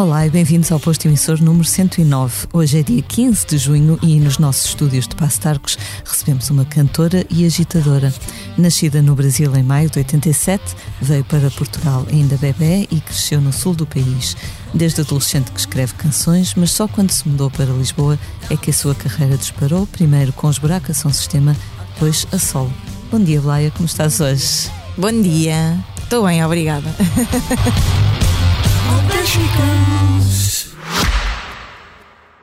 Olá e bem-vindos ao posto emissor número 109. Hoje é dia 15 de junho e nos nossos estúdios de Passo Tarcos recebemos uma cantora e agitadora. Nascida no Brasil em maio de 87, veio para Portugal ainda bebê e cresceu no sul do país. Desde adolescente que escreve canções, mas só quando se mudou para Lisboa é que a sua carreira disparou, primeiro com os Buracos São Sistema, depois a solo. Bom dia, Blaia, como estás hoje? Bom dia, estou bem, obrigada.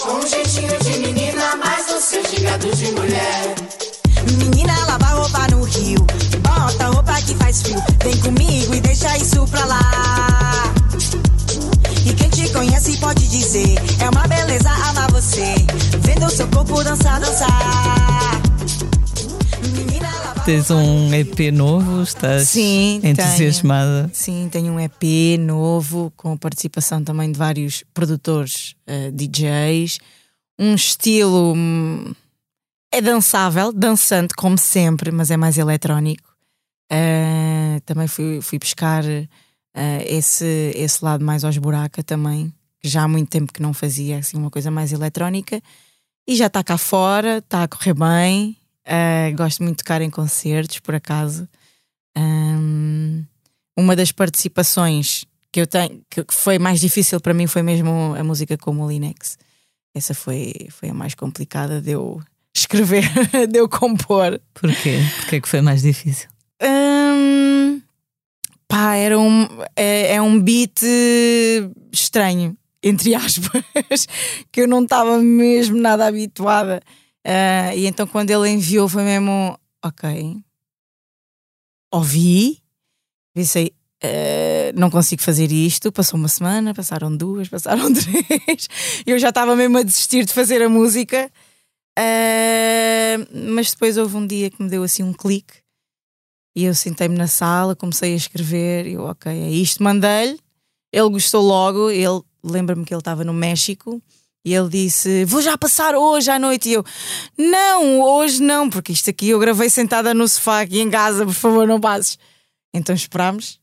Com um jeitinho de menina, mas o seu gigado de mulher. Menina, lava roupa no rio. Bota roupa que faz frio. Vem comigo e deixa isso pra lá. E quem te conhece pode dizer: É uma beleza amar você. Vendo seu corpo dançar, dançar. Tens um EP novo, estás Sim, entusiasmada. Sim, tenho um EP novo com a participação também de vários produtores, eh, DJs. Um estilo hum, é dançável, dançante como sempre, mas é mais eletrónico. Eh, também fui, fui buscar eh, esse, esse lado mais aos buraca também, que já há muito tempo que não fazia assim uma coisa mais eletrónica. E já está cá fora, está a correr bem. Eh, gosto muito de tocar em concertos, por acaso. Ahm, uma das participações que eu tenho que foi mais difícil para mim foi mesmo a música com o Linex. Essa foi, foi a mais complicada de eu escrever, de eu compor. Porquê? Porquê é que foi mais difícil? Hum, pá, era um, é, é um beat estranho, entre aspas, que eu não estava mesmo nada habituada. Ah, e então quando ele enviou foi mesmo, ok, ouvi, pensei, "Ah, não consigo fazer isto. Passou uma semana, passaram duas, passaram três. Eu já estava mesmo a desistir de fazer a música. Ah, mas depois houve um dia que me deu assim um clique e eu sentei-me na sala, comecei a escrever. E eu, ok, é isto, mandei-lhe. Ele gostou logo. Ele lembra-me que ele estava no México e ele disse: Vou já passar hoje à noite. E eu: Não, hoje não, porque isto aqui eu gravei sentada no sofá aqui em casa, por favor, não passes. Então esperámos.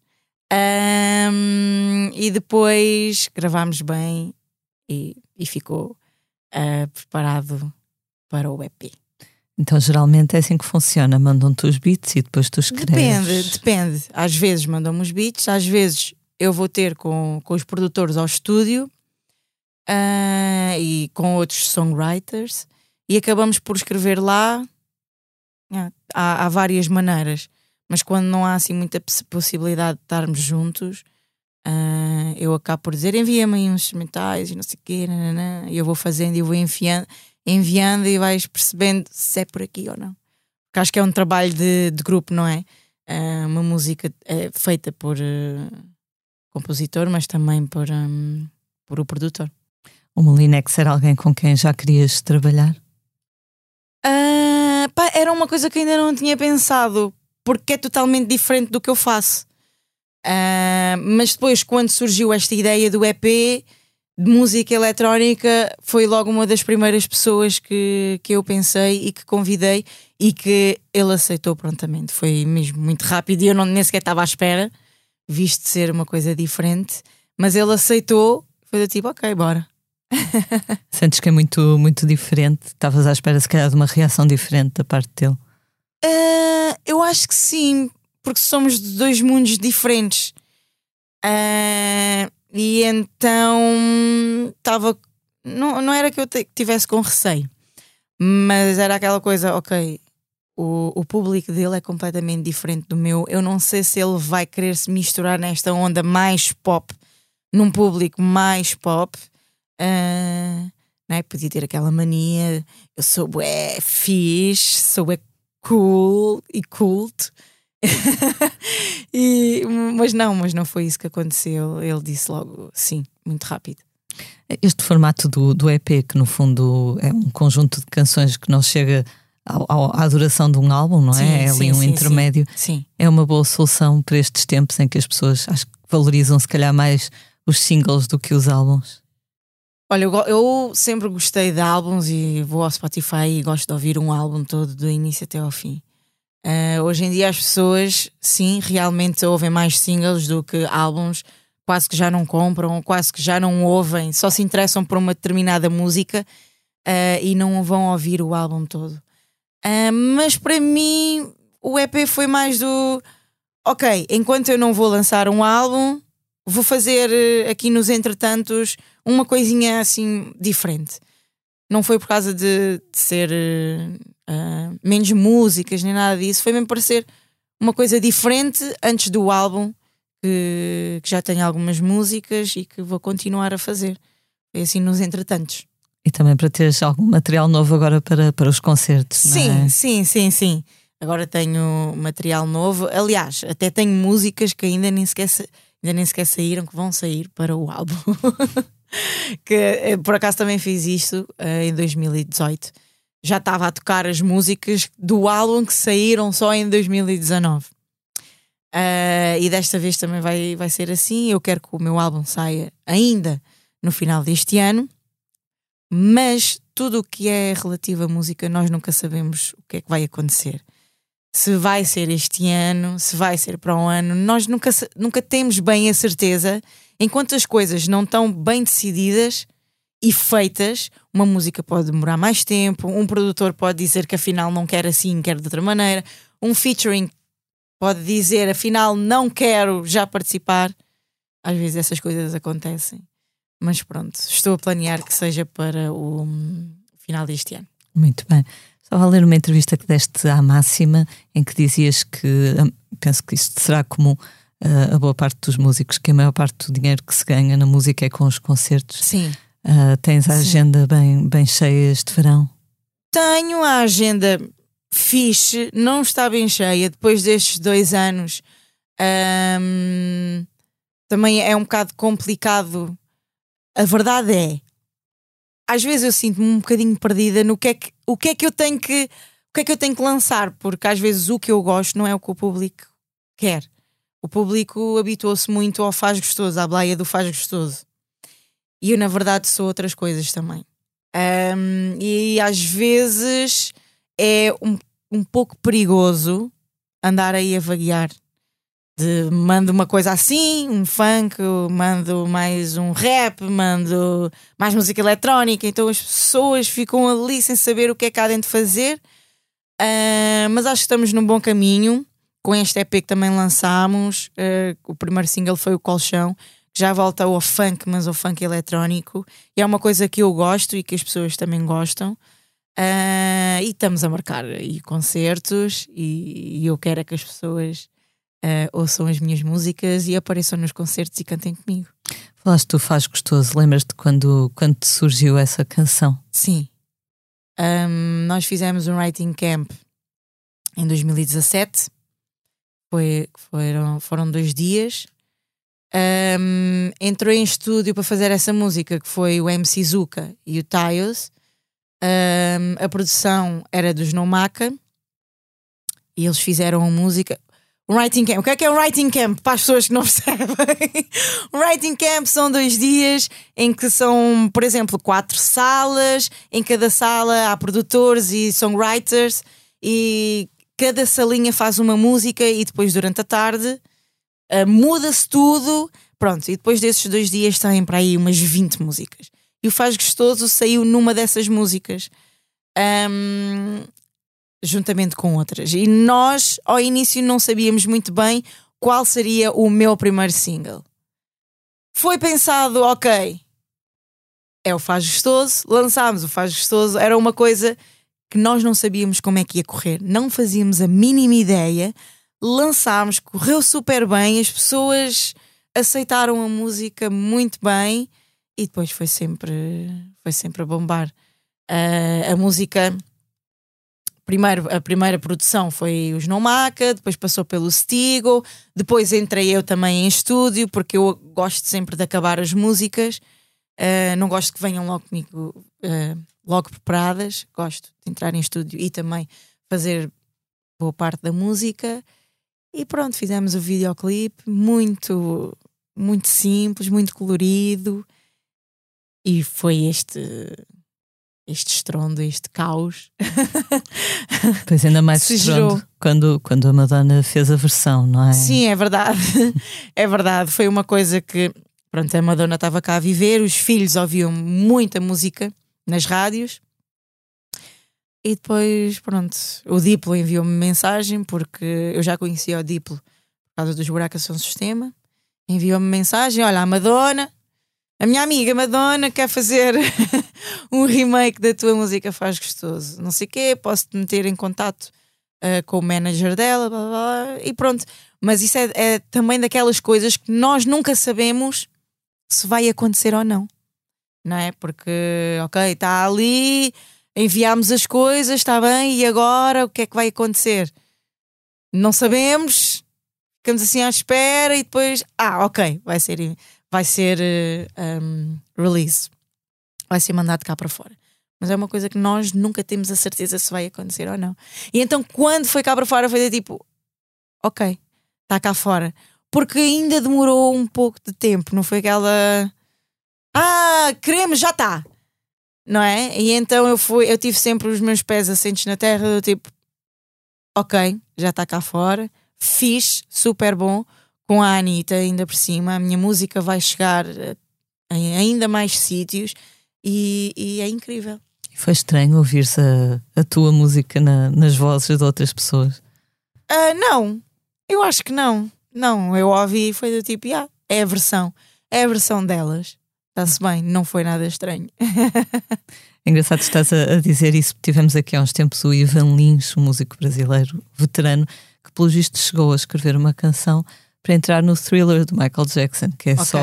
Ahm, e depois gravámos bem e, e ficou ah, preparado para o EP. Então, geralmente é assim que funciona: mandam-te os beats e depois tu escreves. Depende, depende. Às vezes mandam-me os beats, às vezes eu vou ter com, com os produtores ao estúdio ah, e com outros songwriters e acabamos por escrever lá. Ah, Há, há várias maneiras, mas quando não há assim muita poss- possibilidade de estarmos juntos, ah, eu acabo por dizer envia-me aí uns instrumentais e não sei o quê, nananã, e eu vou fazendo e vou enfiando, enviando e vais percebendo se é por aqui ou não. Porque acho que é um trabalho de, de grupo, não é? Ah, uma música é feita por compositor, mas também por, hum, por o produtor. O Molinex era alguém com quem já querias trabalhar? Ah, pá, era uma coisa que ainda não tinha pensado, porque é totalmente diferente do que eu faço. Ah, mas depois, quando surgiu esta ideia do EP de música eletrónica, foi logo uma das primeiras pessoas que, que eu pensei e que convidei e que ele aceitou prontamente. Foi mesmo muito rápido e eu não, nem sequer estava à espera, visto ser uma coisa diferente, mas ele aceitou. Foi do tipo, ok, bora. Sentes que é muito, muito diferente? Estavas à espera, se calhar, de uma reação diferente da parte dele? Ah, eu acho que sim, porque somos de dois mundos diferentes. Ah, e então estava. Não, não era que eu tivesse com receio, mas era aquela coisa, ok. O, o público dele é completamente diferente do meu. Eu não sei se ele vai querer se misturar nesta onda mais pop, num público mais pop. Uh, não é? Podia ter aquela mania, eu sou bué fixe, sou bué cool e cult. e, mas não, mas não foi isso que aconteceu. Ele disse logo sim, muito rápido. Este formato do, do EP, que no fundo é um conjunto de canções que não chega ao, à duração de um álbum, não é? Sim, é ali sim, um sim, intermédio. Sim. É uma boa solução para estes tempos em que as pessoas acho que valorizam se calhar mais os singles do que os álbuns. Olha, eu, eu sempre gostei de álbuns e vou ao Spotify e gosto de ouvir um álbum todo, do início até ao fim. Uh, hoje em dia as pessoas, sim, realmente ouvem mais singles do que álbuns, quase que já não compram, quase que já não ouvem, só se interessam por uma determinada música uh, e não vão ouvir o álbum todo. Uh, mas para mim o EP foi mais do ok, enquanto eu não vou lançar um álbum, vou fazer aqui nos entretantos uma coisinha assim diferente. Não foi por causa de, de ser uh, menos músicas nem nada disso, foi mesmo para ser uma coisa diferente antes do álbum, que, que já tenho algumas músicas e que vou continuar a fazer. Foi assim nos entretantos. E também para teres algum material novo agora para, para os concertos. Sim, é? sim, sim, sim. Agora tenho material novo. Aliás, até tenho músicas que ainda nem sequer, ainda nem sequer saíram, que vão sair para o álbum. que eh, por acaso também fiz isto uh, em 2018. Já estava a tocar as músicas do álbum que saíram só em 2019. Uh, e desta vez também vai, vai ser assim. Eu quero que o meu álbum saia ainda no final deste ano, mas tudo o que é relativo à música, nós nunca sabemos o que é que vai acontecer. Se vai ser este ano, se vai ser para o ano, nós nunca, nunca temos bem a certeza Enquanto as coisas não estão bem decididas e feitas, uma música pode demorar mais tempo, um produtor pode dizer que afinal não quer assim, quer de outra maneira, um featuring pode dizer afinal não quero já participar. Às vezes essas coisas acontecem. Mas pronto, estou a planear que seja para o final deste ano. Muito bem. Estava a ler uma entrevista que deste à Máxima, em que dizias que, hum, penso que isto será comum, uh, a boa parte dos músicos, que a maior parte do dinheiro que se ganha na música é com os concertos. Sim. Uh, tens a Sim. agenda bem, bem cheia este verão? Tenho a agenda fixe, não está bem cheia depois destes dois anos. Um, também é um bocado complicado. A verdade é, às vezes eu sinto-me um bocadinho perdida no que é que, o que é que eu tenho que o que é que eu tenho que lançar, porque às vezes o que eu gosto não é o que o público quer o público habituou-se muito ao faz gostoso, à blaia do faz gostoso. E eu, na verdade, sou outras coisas também. Um, e às vezes é um, um pouco perigoso andar aí a vaguear. De, mando uma coisa assim, um funk, mando mais um rap, mando mais música eletrónica, então as pessoas ficam ali sem saber o que é que há dentro de fazer. Uh, mas acho que estamos num bom caminho com este EP que também lançámos, uh, o primeiro single foi o Colchão, que já volta ao funk, mas ao funk eletrónico, e é uma coisa que eu gosto e que as pessoas também gostam. Uh, e estamos a marcar aí concertos, e, e eu quero é que as pessoas uh, ouçam as minhas músicas e apareçam nos concertos e cantem comigo. Falaste tu faz gostoso, lembras-te quando, quando te surgiu essa canção? Sim. Um, nós fizemos um writing camp em 2017 foi, foram, foram dois dias. Um, entrou em estúdio para fazer essa música, que foi o MC Zuka e o Tiles. Um, a produção era dos Nomaka e eles fizeram a música. Um writing camp. O que é que é um writing camp? Para as pessoas que não percebem. um writing camp são dois dias em que são, por exemplo, quatro salas. Em cada sala há produtores e songwriters e cada salinha faz uma música e depois durante a tarde uh, muda-se tudo. Pronto, e depois desses dois dias saem para aí umas 20 músicas. E o Faz Gostoso saiu numa dessas músicas, um, juntamente com outras. E nós, ao início, não sabíamos muito bem qual seria o meu primeiro single. Foi pensado, ok, é o Faz Gostoso, lançámos o Faz Gostoso, era uma coisa que nós não sabíamos como é que ia correr, não fazíamos a mínima ideia, lançámos, correu super bem, as pessoas aceitaram a música muito bem e depois foi sempre, foi sempre a bombar. Uh, a música, primeiro, a primeira produção foi os Nomaca, depois passou pelo Stigo, depois entrei eu também em estúdio, porque eu gosto sempre de acabar as músicas, uh, não gosto que venham logo comigo, uh, logo preparadas, gosto de entrar em estúdio e também fazer boa parte da música. E pronto, fizemos o videoclipe muito, muito simples, muito colorido. E foi este este estrondo, este caos. Pois ainda mais Se estrondo quando, quando a Madonna fez a versão, não é? Sim, é verdade. é verdade. Foi uma coisa que, pronto, a Madonna estava cá a viver, os filhos ouviam muita música nas rádios e depois, pronto, o Diplo enviou-me mensagem, porque eu já conhecia o Diplo por causa dos buracos São Sistema. Enviou-me mensagem: Olha, a Madonna, a minha amiga Madonna quer fazer um remake da tua música Faz Gostoso. Não sei o quê, posso-te meter em contato uh, com o manager dela, blá, blá, e pronto. Mas isso é, é também daquelas coisas que nós nunca sabemos se vai acontecer ou não. Não é? Porque, ok, está ali enviámos as coisas, está bem, e agora o que é que vai acontecer? Não sabemos, ficamos assim à espera e depois, ah, ok, vai ser, vai ser um, release, vai ser mandado cá para fora. Mas é uma coisa que nós nunca temos a certeza se vai acontecer ou não. E então, quando foi cá para fora, foi de tipo, ok, está cá fora. Porque ainda demorou um pouco de tempo, não foi aquela. Ah, queremos, já está não é? E então eu fui, eu tive sempre os meus pés assentes na terra, eu tipo, ok, já está cá fora, fiz, super bom, com a Anitta ainda por cima, a minha música vai chegar em ainda mais sítios e, e é incrível. Foi estranho ouvir-se a, a, tua música na, nas vozes de outras pessoas? Uh, não, eu acho que não. Não, eu ouvi e foi do tipo, yeah, é a versão, é a versão delas. Está-se bem, não foi nada estranho. É engraçado estás a, a, dizer isso, tivemos aqui há uns tempos o Ivan Lins, um músico brasileiro veterano, que pelo visto chegou a escrever uma canção para entrar no thriller do Michael Jackson, que é okay. só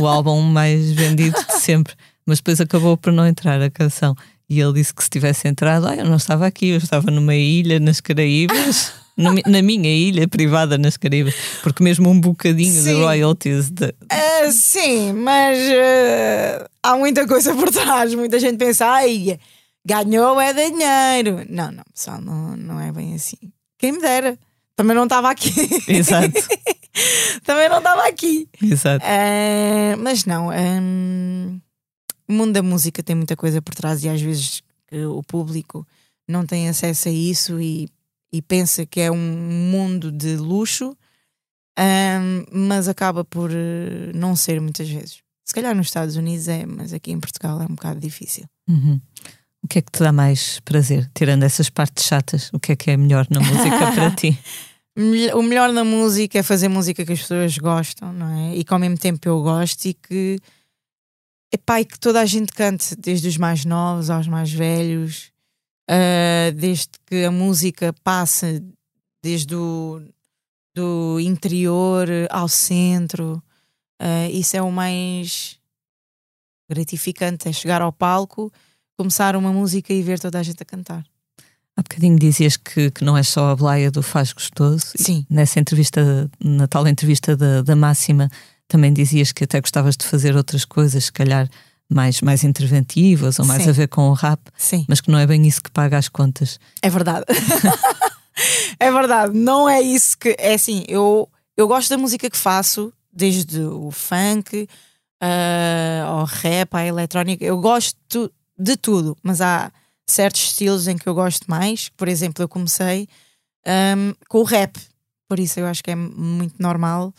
o álbum mais vendido de sempre, mas depois acabou por não entrar a canção. E ele disse que se tivesse entrado, ah, eu não estava aqui, eu estava numa ilha nas Caraíbas. na minha ilha privada nas Caraíbas, porque mesmo um bocadinho sim. de royalties. De... Uh, sim, mas uh, há muita coisa por trás. Muita gente pensa, ai, ganhou é dinheiro. Não, não, pessoal, não, não é bem assim. Quem me dera. Também não estava aqui. Exato. Também não estava aqui. Exato. Uh, mas não, um, o mundo da música tem muita coisa por trás e às vezes o público não tem acesso a isso e e pensa que é um mundo de luxo, um, mas acaba por eh, não ser muitas vezes. Se calhar nos Estados Unidos é, mas aqui em Portugal é um bocado difícil. Uhum. O que é que te dá mais prazer, tirando essas partes chatas? O que é que é melhor na música para ti? O melhor na música é fazer música que as pessoas gostam, não é? E que ao mesmo tempo eu gosto e que, epá, e que toda a gente cante, desde os mais novos aos mais velhos uh, desde que a música passa desde o do interior ao centro. Uh, isso é o mais gratificante, é chegar ao palco, começar uma música e ver toda a gente a cantar. Há bocadinho dizias que, que não é só a Blaia do Faz Gostoso. Sim. nessa entrevista, na tal entrevista da, da Máxima, também dizias que até gostavas de fazer outras coisas, se calhar mais, mais interventivas ou mais Sim. a ver com o rap, Sim. mas que não é bem isso que paga as contas. É verdade. é verdade, não é isso que. É assim, eu, eu gosto da música que faço, desde o funk uh, ao rap, à eletrónica, eu gosto de tudo, mas há certos estilos em que eu gosto mais. Por exemplo, eu comecei um, com o rap, por isso eu acho que é muito normal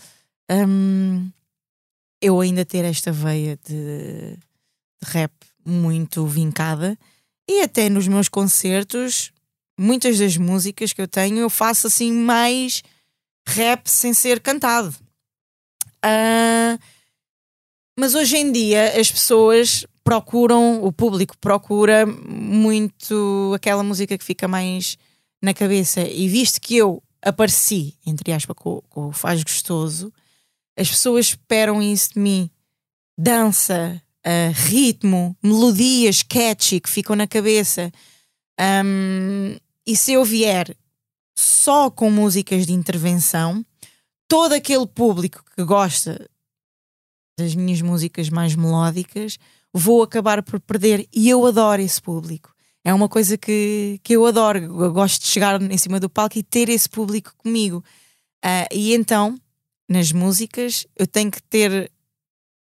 eu ainda ter esta veia de rap muito vincada e até nos meus concertos, muitas das músicas que eu tenho eu faço assim mais rap sem ser cantado. Uh, mas hoje em dia as pessoas procuram, o público procura muito aquela música que fica mais na cabeça. E visto que eu apareci, entre aspas, com, com o Faz Gostoso, as pessoas esperam isso de mim. Dança, uh, ritmo, melodias catchy que ficam na cabeça. Um, e se eu vier só com músicas de intervenção, todo aquele público que gosta das minhas músicas mais melódicas, vou acabar por perder. E eu adoro esse público. É uma coisa que, que eu adoro. Eu gosto de chegar em cima do palco e ter esse público comigo. Uh, e então, nas músicas, eu tenho que ter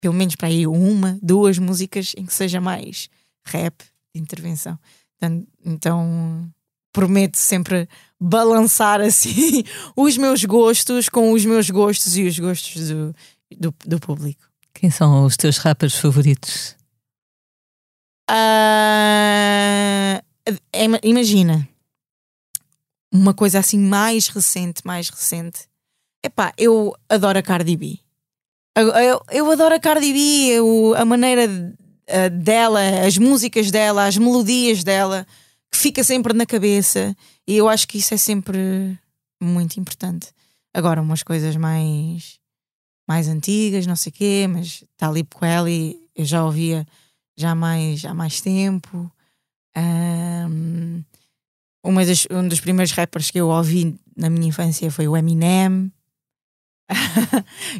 pelo menos para aí uma, duas músicas em que seja mais rap de intervenção. Então, então prometo sempre balançar assim os meus gostos com os meus gostos e os gostos do, do, do público. Quem são os teus rappers favoritos? Uh, imagina uma coisa assim mais recente, mais recente. Epá, eu adoro a Cardi B. Eu, eu, eu adoro a Cardi B, eu, a maneira uh, dela, as músicas dela, as melodias dela, que fica sempre na cabeça. E eu acho que isso é sempre muito importante. Agora, umas coisas mais mais antigas, não sei quê, mas Talib Kweli eu já ouvia já há mais, já mais tempo. Um, um dos primeiros rappers que eu ouvi na minha infância foi o Eminem.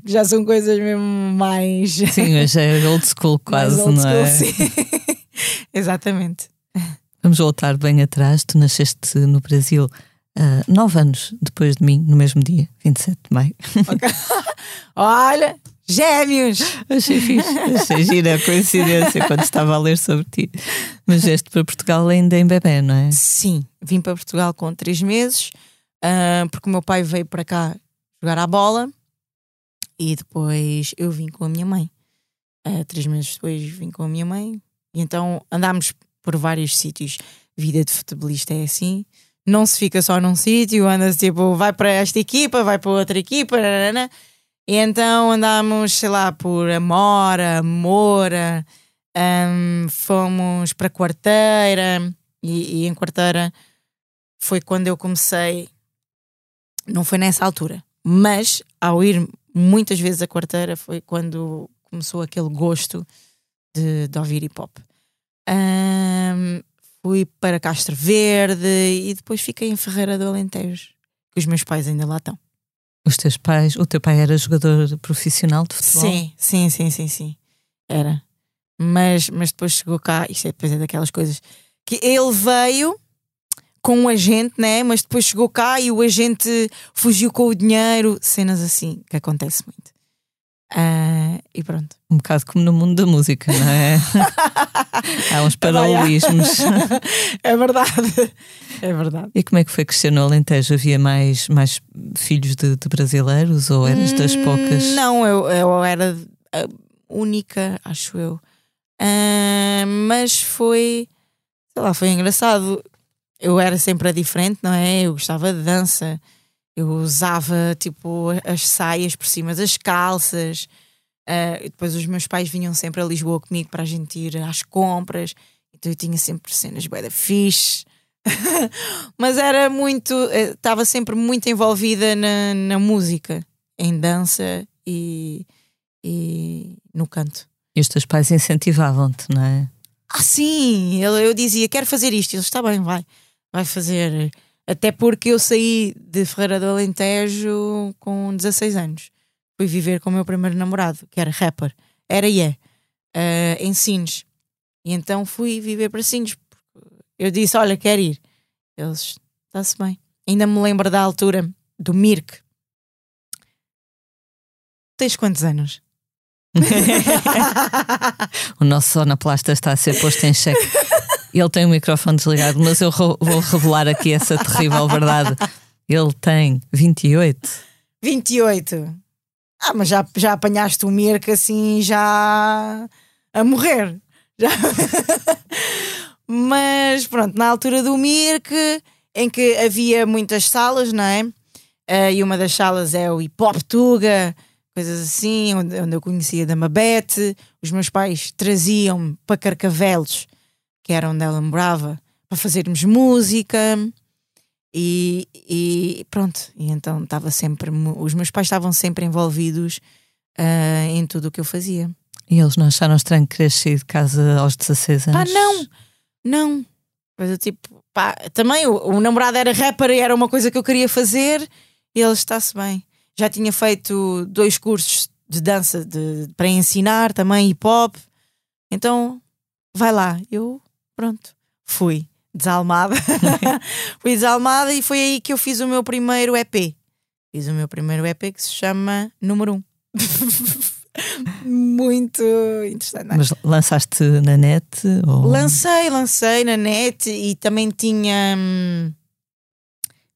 Que já são coisas mesmo mais. Sim, mas é old school quase, old não é? Sim. Exatamente. Vamos voltar bem atrás. Tu nasceste no Brasil uh, nove anos depois de mim, no mesmo dia, 27 de maio. Okay. Olha, gêmeos! Achei fixe, achei gira a coincidência quando estava a ler sobre ti. Mas este para Portugal ainda em bebê, não é? Sim, vim para Portugal com três meses, uh, porque o meu pai veio para cá jogar à bola e depois eu vim com a minha mãe. Uh, três meses depois vim com a minha mãe e então andámos por vários sítios. Vida de futebolista é assim, não se fica só num sítio, anda-se tipo, vai para esta equipa, vai para outra equipa, nanana. e então andámos, sei lá, por Amora, Moura, um, fomos para Quarteira, e, e em Quarteira foi quando eu comecei, não foi nessa altura, mas ao ir muitas vezes a quarteira foi quando começou aquele gosto de, de ouvir hip hop. Um, fui para Castro Verde e depois fiquei em Ferreira do Alentejo, que os meus pais ainda lá estão. Os teus pais, o teu pai era jogador profissional de futebol? Sim, sim, sim, sim, sim. Era. Mas, mas depois chegou cá, isto é depois é daquelas coisas que ele veio com um agente, né? Mas depois chegou cá e o agente fugiu com o dinheiro, cenas assim que acontece muito. Uh, e pronto. Um bocado como no mundo da música, não é? Há uns paralelismos. é verdade. É verdade. E como é que foi crescer no Alentejo? Havia mais, mais filhos de, de brasileiros ou eras das hum, poucas? Não, eu, eu era a única, acho eu. Uh, mas foi, sei lá, foi engraçado eu era sempre a diferente, não é? Eu gostava de dança, eu usava tipo as saias por cima das calças. Uh, depois os meus pais vinham sempre a Lisboa comigo para a gente ir às compras, então eu tinha sempre cenas bué da fixe. Mas era muito, eh, estava sempre muito envolvida na, na música, em dança e, e no canto. E os teus pais incentivavam-te, não é? Ah, sim! Eu, eu dizia, quero fazer isto. E eles, está bem, vai vai fazer. Até porque eu saí de Ferreira do Alentejo com 16 anos. Fui viver com o meu primeiro namorado, que era rapper. Era e é. Uh, em Sines. E então fui viver para Sines. Eu disse: Olha, quero ir. Eles, está-se bem. Ainda me lembro da altura do Mirk. Tens quantos anos? o nosso sonoplasta está a ser posto em xeque. Ele tem o microfone desligado, mas eu vou revelar aqui essa terrível verdade. Ele tem 28. 28. Ah, mas já, já apanhaste o Mirk assim, já a morrer. Já. mas pronto, na altura do Mirk, em que havia muitas salas, não é? Uh, e uma das salas é o Hip Hop Tuga, coisas assim, onde, onde eu conhecia da Mabete. Os meus pais traziam-me para Carcavelos que era onde ela morava, para fazermos música. E, e pronto, e então estava sempre, os meus pais estavam sempre envolvidos uh, em tudo o que eu fazia. E eles não acharam estranho sair de casa aos 16 anos? Pá, não, não. Mas eu tipo, pá, também o, o namorado era rapper e era uma coisa que eu queria fazer e ele está-se bem. Já tinha feito dois cursos de dança de, para ensinar também hip hop. Então, vai lá. Eu, pronto, fui desalmada. fui desalmada e foi aí que eu fiz o meu primeiro EP. Fiz o meu primeiro EP que se chama Número 1. Um. Muito interessante. Mas lançaste na net? Ou... Lancei, lancei na net e também tinha, hum,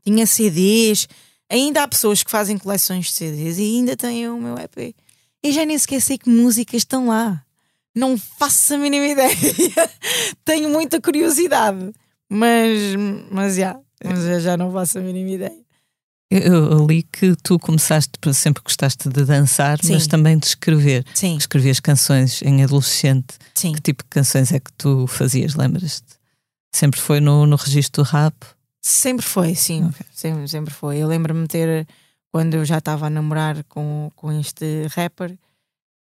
tinha CDs. Ainda há pessoas que fazem coleções de CDs e ainda têm o meu EP. E já nem sei que músicas estão lá. Não faço a mínima ideia. Tenho muita curiosidade. Mas, mas, já, mas já não faço a mínima ideia. Eu li que tu começaste, sempre gostaste de dançar, Sim. mas também de escrever. Sim. Escrevias canções em adolescente. Sim. Que tipo de canções é que tu fazias, lembras-te? Sempre foi no, no registro do rap? Sempre foi, sim. Okay. Sempre, sempre foi. Eu lembro-me ter, quando eu já estava a namorar com, com este rapper,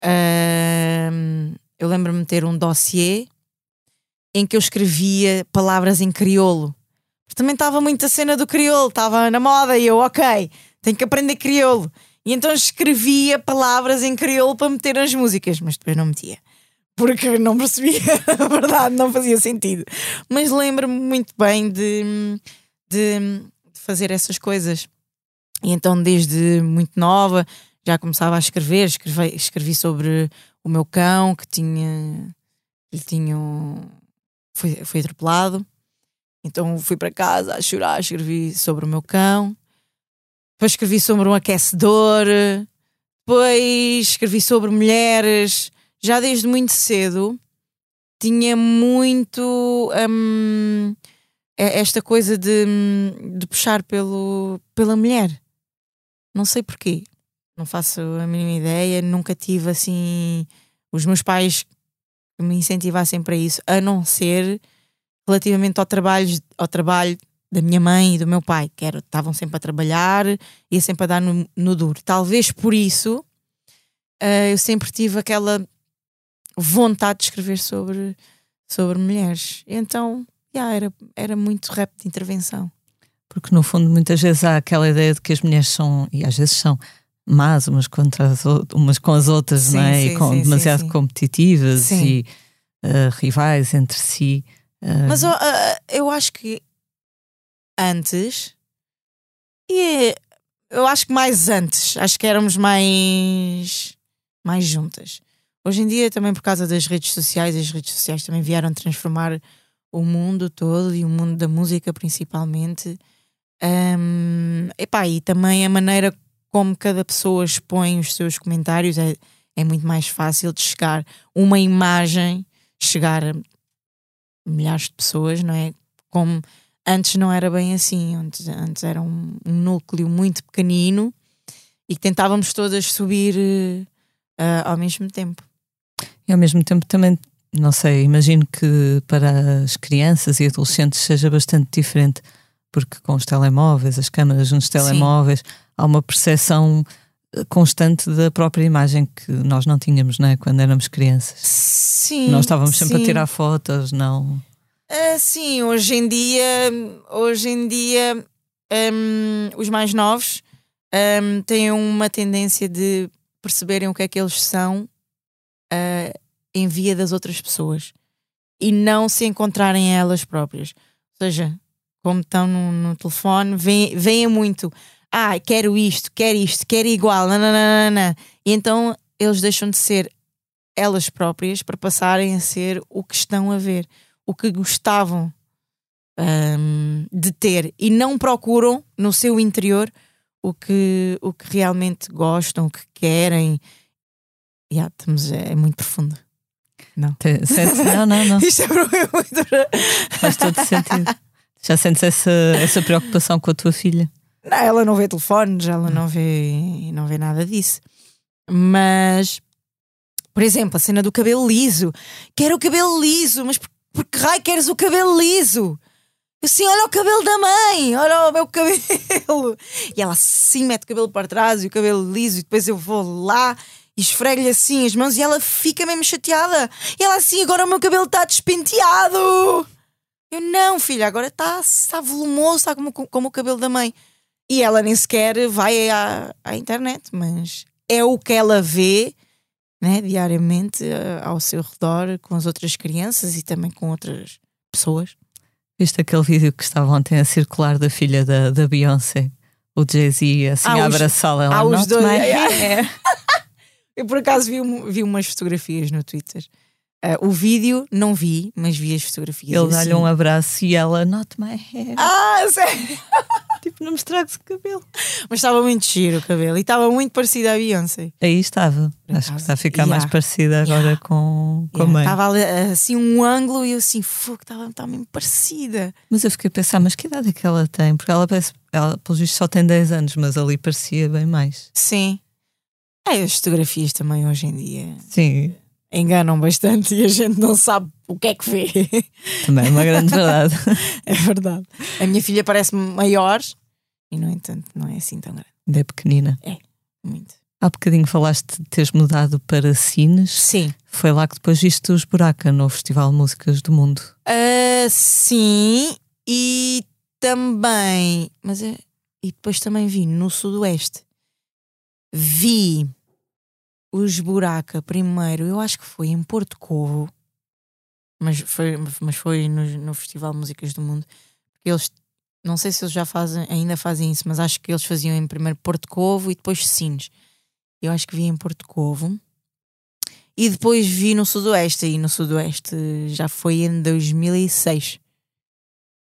uh, eu lembro-me ter um dossiê em que eu escrevia palavras em crioulo também estava muito a cena do crioulo, estava na moda e eu, ok, tenho que aprender crioulo. E então escrevia palavras em crioulo para meter nas músicas, mas depois não metia. Porque não percebia, a verdade, não fazia sentido. Mas lembro-me muito bem de, de fazer essas coisas. E então, desde muito nova, já começava a escrever. Escrevi, escrevi sobre o meu cão que tinha. Ele tinha. Foi, foi atropelado então fui para casa a chorar, escrevi sobre o meu cão, depois escrevi sobre um aquecedor, depois escrevi sobre mulheres. Já desde muito cedo tinha muito hum, esta coisa de, de puxar pelo, pela mulher. Não sei porquê, não faço a mínima ideia. Nunca tive assim os meus pais que me incentivassem para isso, a não ser relativamente ao trabalho, ao trabalho da minha mãe e do meu pai, que era, estavam sempre a trabalhar, ia sempre a dar no, no duro. Talvez por isso uh, eu sempre tive aquela vontade de escrever sobre, sobre mulheres. Então, yeah, era, era muito rap de intervenção. Porque no fundo muitas vezes há aquela ideia de que as mulheres são, e às vezes são más umas, contra as, umas com as outras, sim, não é? Sim, e com, sim, demasiado competitivas e uh, rivais entre si. Mas uh, eu acho que antes, e eu acho que mais antes, acho que éramos mais, mais juntas. Hoje em dia, também por causa das redes sociais, as redes sociais também vieram transformar o mundo todo e o mundo da música principalmente. Um, epá, e também a maneira como cada pessoa expõe os seus comentários é, é muito mais fácil de chegar uma imagem, chegar milhares de pessoas, não é? Como antes não era bem assim, antes, antes era um, um núcleo muito pequenino e que tentávamos todas subir uh, ao mesmo tempo. E ao mesmo tempo também, não sei, imagino que para as crianças e adolescentes seja bastante diferente, porque com os telemóveis, as câmaras nos telemóveis, Sim. há uma percepção eh, constante da própria imagem que nós não tínhamos, não é? Quando éramos crianças. Sim. Nós estávamos sempre sim. a tirar fotos, não. Uh, sim, hoje em dia, hoje em dia um, os mais novos um, têm uma tendência de perceberem o que é que eles são uh, em via das outras pessoas e não se encontrarem elas próprias. Ou seja, como estão no, no telefone, veem muito ah, quero isto, quero isto, quero igual, nananana. e então eles deixam de ser elas próprias para passarem a ser o que estão a ver, o que gostavam um, de ter e não procuram no seu interior o que, o que realmente gostam, o que querem. Yeah, estamos, é, é muito profundo. Não. Não, não, não. Isto é muito. Faz todo sentido. Já sentes essa, essa preocupação com a tua filha? Não, ela não vê telefones, ela não vê, não vê nada disso. Mas, por exemplo, a cena do cabelo liso. Quero o cabelo liso, mas por, por que raio queres o cabelo liso? Assim, olha o cabelo da mãe, olha o meu cabelo. E ela assim mete o cabelo para trás e o cabelo liso, e depois eu vou lá e esfrego-lhe assim as mãos e ela fica mesmo chateada. E ela assim, agora o meu cabelo está despenteado. Eu não, filha, agora está tá volumoso, está como, como o cabelo da mãe. E ela nem sequer vai à, à internet, mas é o que ela vê né, diariamente uh, ao seu redor com as outras crianças e também com outras pessoas. Viste aquele vídeo que estava ontem a circular da filha da, da Beyoncé? O Jay-Z assim Ah, a abraçá-la. Há ela, os "Not dois. é, hair." é. Eu por acaso vi, vi umas fotografias no Twitter. Uh, o vídeo não vi, mas vi as fotografias. Ele e dá-lhe assim- um abraço e ela, not my hair. Ah, sério? Tipo, não me estragues o cabelo. Mas estava muito giro o cabelo e estava muito parecida à Beyoncé. Aí estava. Acho que está a ficar Yeah. mais parecida agora com, com a Yeah, mãe. Estava ali, assim um ângulo e eu assim, fogo, estava estava mesmo parecida. Mas eu fiquei a pensar, mas que idade é que ela tem? Porque ela parece, ela, pelo visto, só tem 10 anos, mas ali parecia bem mais. Sim. É, as fotografias também hoje em dia Sim, enganam bastante e a gente não sabe o que é que vê. também é uma grande verdade. é verdade. A minha filha parece maior e, no entanto, não é assim tão grande. Ainda é pequenina. Muito. Há bocadinho falaste de teres mudado para Sines. Sim. Foi lá que depois viste os Buraca no Festival de Músicas do Mundo. Ah, sim, e também. Mas é, e depois também vi no Sudoeste. Vi os Buraca primeiro, eu acho que foi em Porto Covo, mas foi, mas foi no, no Festival de Músicas do Mundo. Porque eles, não sei se eles já fazem, ainda fazem isso, mas acho que eles faziam em primeiro Porto Covo e depois Sines. Eu acho que vi em Porto Covo. E depois vi no Sudoeste, e no Sudoeste já foi em 2006.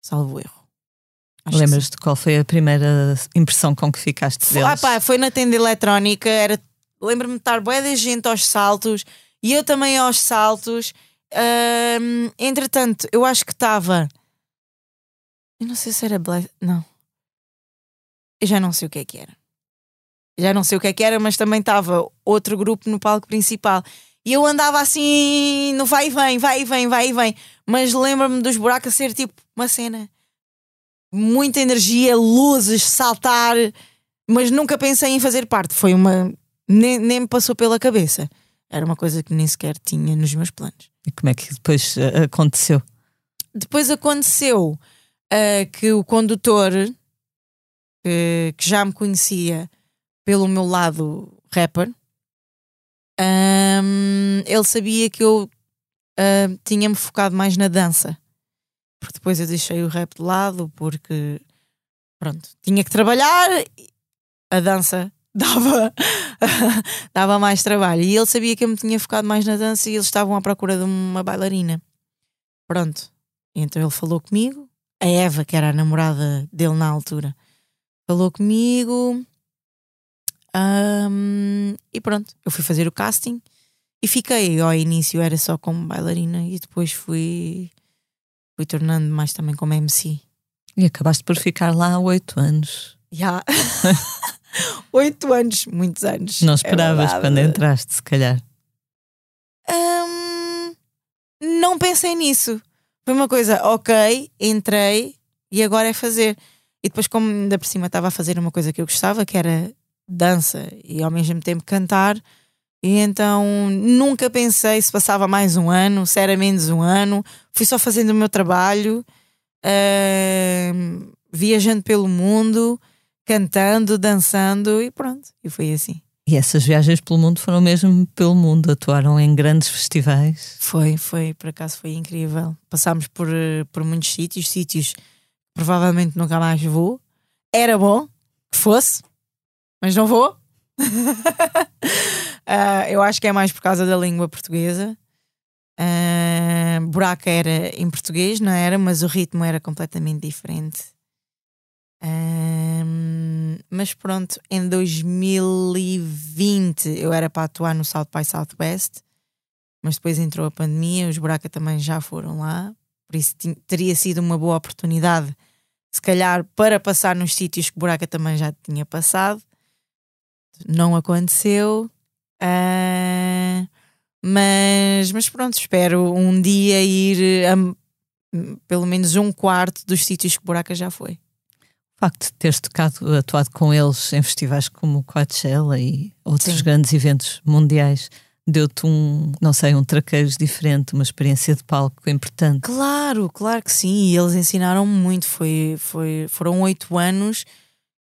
Salvo erro. Lembras-te qual foi a primeira impressão com que ficaste deles? Ah, pá, foi na tenda eletrónica, era. Lembro-me de estar bué da gente aos saltos e eu também aos saltos. Entretanto, eu acho que estava. Eu não sei se era. Não. Eu já não sei o que é que era. Já não sei o que é que era, mas também estava outro grupo no palco principal. E eu andava assim no vai e vem, vai e vem, vai e vem. Mas lembro-me dos buracos ser tipo uma cena. Muita energia, luzes, saltar. Mas nunca pensei em fazer parte. Foi uma. Nem, nem me passou pela cabeça. Era uma coisa que nem sequer tinha nos meus planos. E como é que depois eh, aconteceu? Depois aconteceu ah, que o condutor, que, que já me conhecia pelo meu lado rapper, ahm, ele sabia que eu tinha-me focado mais na dança. Porque depois eu deixei o rap de lado, porque pronto, tinha que trabalhar, a dança dava, dava mais trabalho. E ele sabia que eu me tinha focado mais na dança e eles estavam à procura de uma bailarina. Pronto. Então ele falou comigo, a Eva, que era a namorada dele na altura, falou comigo. ahm, e pronto, eu fui fazer o casting e fiquei. Ao início era só como bailarina e depois fui, fui tornando mais também como MC. E acabaste por ficar lá há oito anos. Já. Oito anos, muitos anos. Não é esperavas verdade. quando entraste, se calhar. Hum, não pensei nisso. Foi uma coisa, ok, entrei e agora é fazer. E depois, como ainda por cima estava a fazer uma coisa que eu gostava, que era dança e ao mesmo tempo cantar, e então nunca pensei se passava mais um ano, se era menos um ano. Fui só fazendo o meu trabalho, hum, viajando pelo mundo, cantando, dançando e pronto. E foi assim. E essas viagens pelo mundo foram mesmo pelo mundo, atuaram em grandes festivais. Foi, foi, por acaso foi incrível. Passámos por, eh, por muitos sítios, sítios que provavelmente nunca mais vou. Era bom que fosse, mas não vou. Ah, eu acho que é mais por causa da língua portuguesa. Ah, buraca era em português, não era? Mas o ritmo era completamente diferente. Mas pronto, em 2020 eu era para atuar no South by Southwest, mas depois entrou a pandemia, os Buraca também já foram lá, por isso teria sido uma boa oportunidade, se calhar, para passar nos sítios que Buraca também já tinha passado. Não aconteceu. Ah, mas, mas pronto, espero um dia ir a pelo menos um quarto dos sítios que Buraca já foi. Facto de teres tocado, atuado com eles em festivais como Coachella e outros Sim. grandes eventos mundiais, deu-te um, não sei, um traquejo diferente, uma experiência de palco importante. Claro, claro que sim. E eles ensinaram muito. Foi, foi, foram oito anos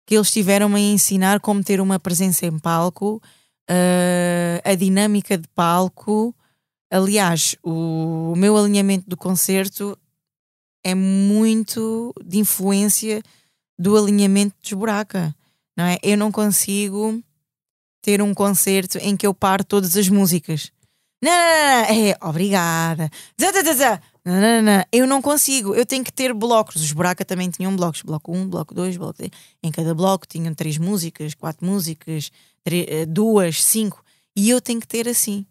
que eles tiveram a ensinar como ter uma presença em palco, eh, a dinâmica de palco. Aliás, o, o meu alinhamento do concerto é muito de influência do alinhamento dos buraca. Não é? Eu não consigo ter um concerto em que eu paro todas as músicas. Não, não, não. É, obrigada. Não, não, não. Eu não consigo. Eu tenho que ter blocos. Os buraca também tinham blocos. Bloco 1, bloco 2, bloco 3. Em cada bloco tinham três músicas, quatro músicas, tre- eh, duas, cinco. E eu tenho que ter assim.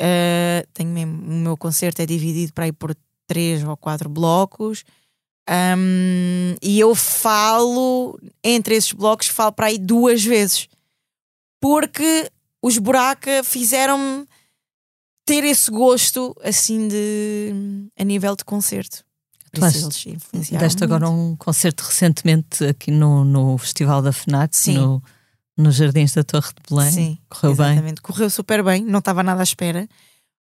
Uh, tenho mesmo, o meu concerto é dividido para ir por três ou quatro blocos. Um, e eu falo entre esses blocos, falo para aí duas vezes porque os buraca fizeram-me ter esse gosto assim de a nível de concerto. Tu eles Deste agora um concerto recentemente aqui no, no Festival da FNAC, Sim. no, nos Jardins da Torre de Belém. Sim, Correu bem. exatamente. Correu super bem, não estava nada à espera.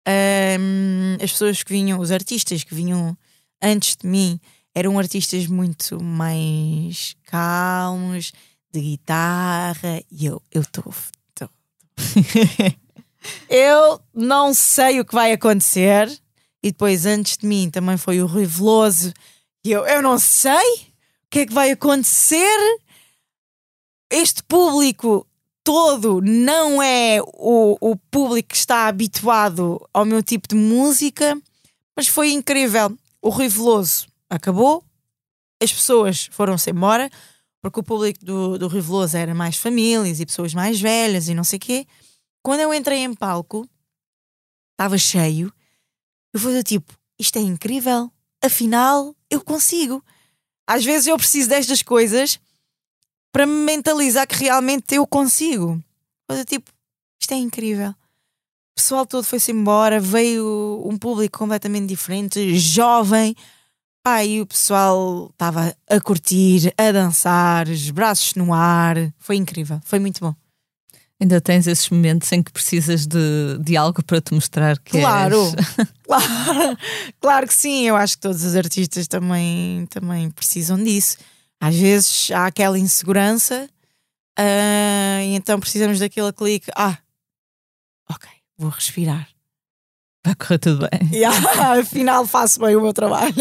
Ahm, as pessoas que vinham, os artistas que vinham antes de mim, eram artistas muito mais calmos, de guitarra, e eu estou. eu não sei o que vai acontecer. E depois, antes de mim, também foi o Rui Veloso, e eu, eu não sei o que é que vai acontecer. Este público todo não é o, o público que está habituado ao meu tipo de música, mas foi incrível. O Rui Veloso acabou, as pessoas foram-se embora, porque o público do, do Rui Veloso era mais famílias e pessoas mais velhas e não sei o quê. Quando eu entrei em palco, estava cheio, eu fui do tipo, isto é incrível, afinal eu consigo. Às vezes eu preciso destas coisas para me mentalizar que realmente eu consigo. Coisa tipo, isto é incrível. O pessoal todo foi-se embora, veio um público completamente diferente, jovem. E o pessoal estava a curtir, a dançar, os braços no ar. Foi incrível, foi muito bom. Ainda tens esses momentos em que precisas de, de algo para te mostrar que Claro, claro, claro que sim. Eu acho que todos os artistas também, também precisam disso. Às vezes há aquela insegurança ah, e então precisamos daquele clique. Ah, ok, vou respirar. Vai correr tudo bem. E ah, afinal faço bem o meu trabalho.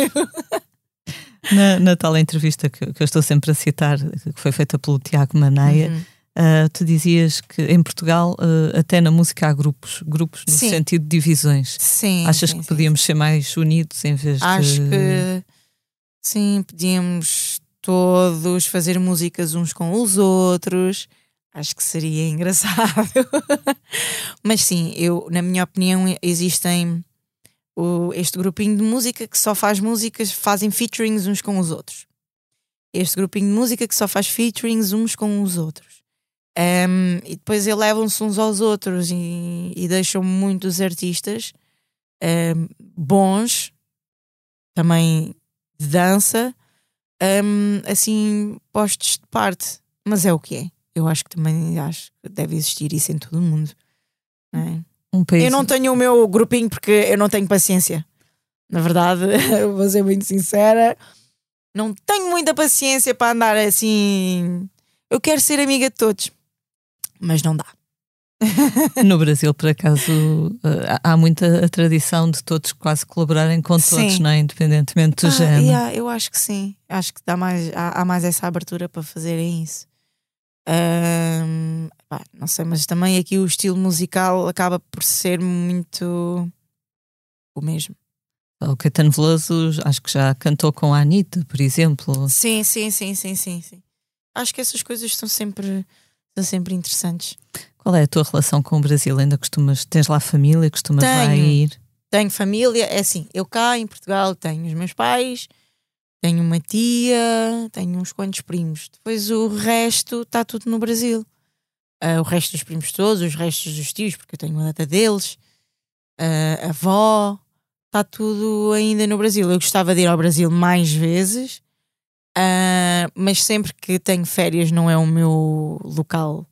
Na, na tal entrevista que, que eu estou sempre a citar, que foi feita pelo Tiago Maneia, Uhum. ah, tu dizias que em Portugal, ah, até na música, há grupos, grupos no Sim. sentido de divisões. Sim. Achas sim, que sim. podíamos ser mais unidos em vez Acho de. que sim, podíamos todos fazer músicas uns com os outros. Acho que seria engraçado. Mas sim, eu, na minha opinião, existem o- este grupinho de música que só faz músicas, fazem featurings uns com os outros. Este grupinho de música que só faz featurings uns com os outros. Ahm, e depois elevam-se uns aos outros e, e deixam muitos artistas ahm, bons também de dança, hum, assim postos de parte. Mas é o que é. Eu acho que também acho que deve existir isso em todo o mundo. não é? Um país. Eu não tenho o meu grupinho porque eu não tenho paciência. Na verdade, vou ser muito sincera, não tenho muita paciência para andar assim. Eu quero ser amiga de todos, mas não dá. No Brasil, por acaso, ah, há há muita a tradição de todos quase colaborarem com todos, Sim. não é? independentemente do Ah, género. yeah, eu acho que sim. Acho que dá mais, há, há mais essa abertura para fazerem isso. Pá, não sei, mas também aqui o estilo musical acaba por ser muito o mesmo. O Caetano Veloso, acho que já cantou com a Anitta, por exemplo. Sim, sim, sim, sim, sim, sim. Acho que essas coisas são sempre, são sempre interessantes. Qual é a tua relação com o Brasil? Ainda costumas, tens lá família, costumas lá Tenho. ir? Tenho família, é assim, eu cá em Portugal tenho os meus pais, tenho uma tia, tenho uns quantos primos. Depois o resto está tudo no Brasil. Ah, o resto dos primos todos, os restos dos tios, porque eu tenho uma data deles, ah, a avó, está tudo ainda no Brasil. Eu gostava de ir ao Brasil mais vezes, Uh, mas sempre que tenho férias não é o meu local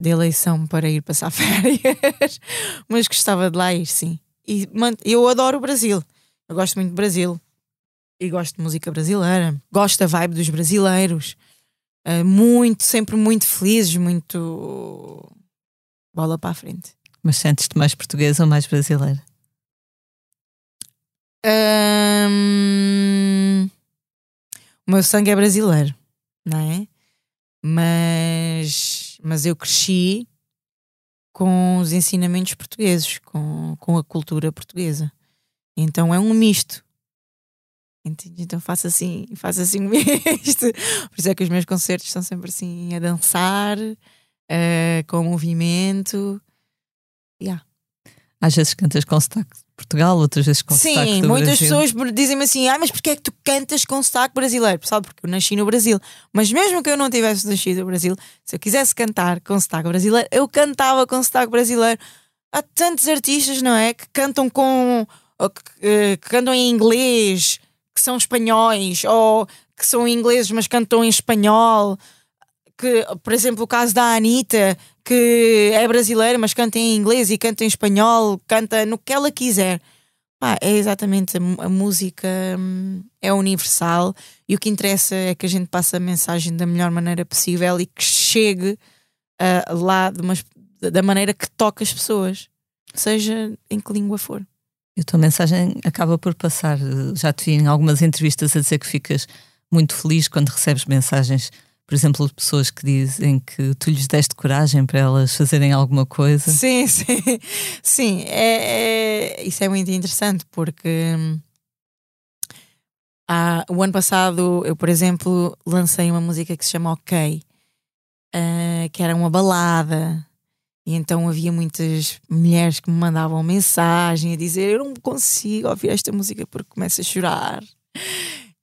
de eleição para ir passar férias, mas gostava de lá ir, sim. E eu adoro o Brasil, eu gosto muito do Brasil e gosto de música brasileira, gosto da vibe dos brasileiros, uh, muito, sempre muito felizes, muito bola para a frente. Mas sentes-te mais portuguesa ou mais brasileira? Um, o meu sangue é brasileiro, não é? Mas, mas eu cresci com os ensinamentos portugueses, com, com a cultura portuguesa. Então é um misto. Entendi? Então faço assim, faço assim misto. Por isso é que os meus concertos são sempre assim a dançar, uh, com movimento. Yeah. Às vezes cantas com sotaque de Portugal, outras vezes com Sim, sotaque do muitas Brasil. pessoas dizem-me assim: ah, mas porquê é que tu cantas com sotaque brasileiro? Pessoal, porque eu nasci no Brasil. Mas mesmo que eu não tivesse nascido no Brasil, se eu quisesse cantar com sotaque brasileiro, eu cantava com sotaque brasileiro. Há tantos artistas, não é? Que cantam com. que, eh, que cantam em inglês, que são espanhóis, ou que são ingleses, mas cantam em espanhol. Que, por exemplo, o caso da Anitta, que é brasileira, mas canta em inglês e canta em espanhol, canta no que ela quiser. É exatamente a, a, música hum, é universal e o que interessa é que a gente passe a mensagem da melhor maneira possível e que chegue uh, lá uma, da maneira que toca as pessoas, seja em que língua for. E a tua mensagem acaba por passar. Já te vi em algumas entrevistas a dizer que ficas muito feliz quando recebes mensagens por exemplo, pessoas que dizem que tu lhes deste coragem para elas fazerem alguma coisa. Sim, sim, sim. É, é isso é muito interessante porque ah, o ano passado eu, por exemplo, lancei uma música que se chama Ok, uh, que era uma balada. E então havia muitas mulheres que me mandavam mensagem a dizer: Eu não consigo ouvir esta música porque começo a chorar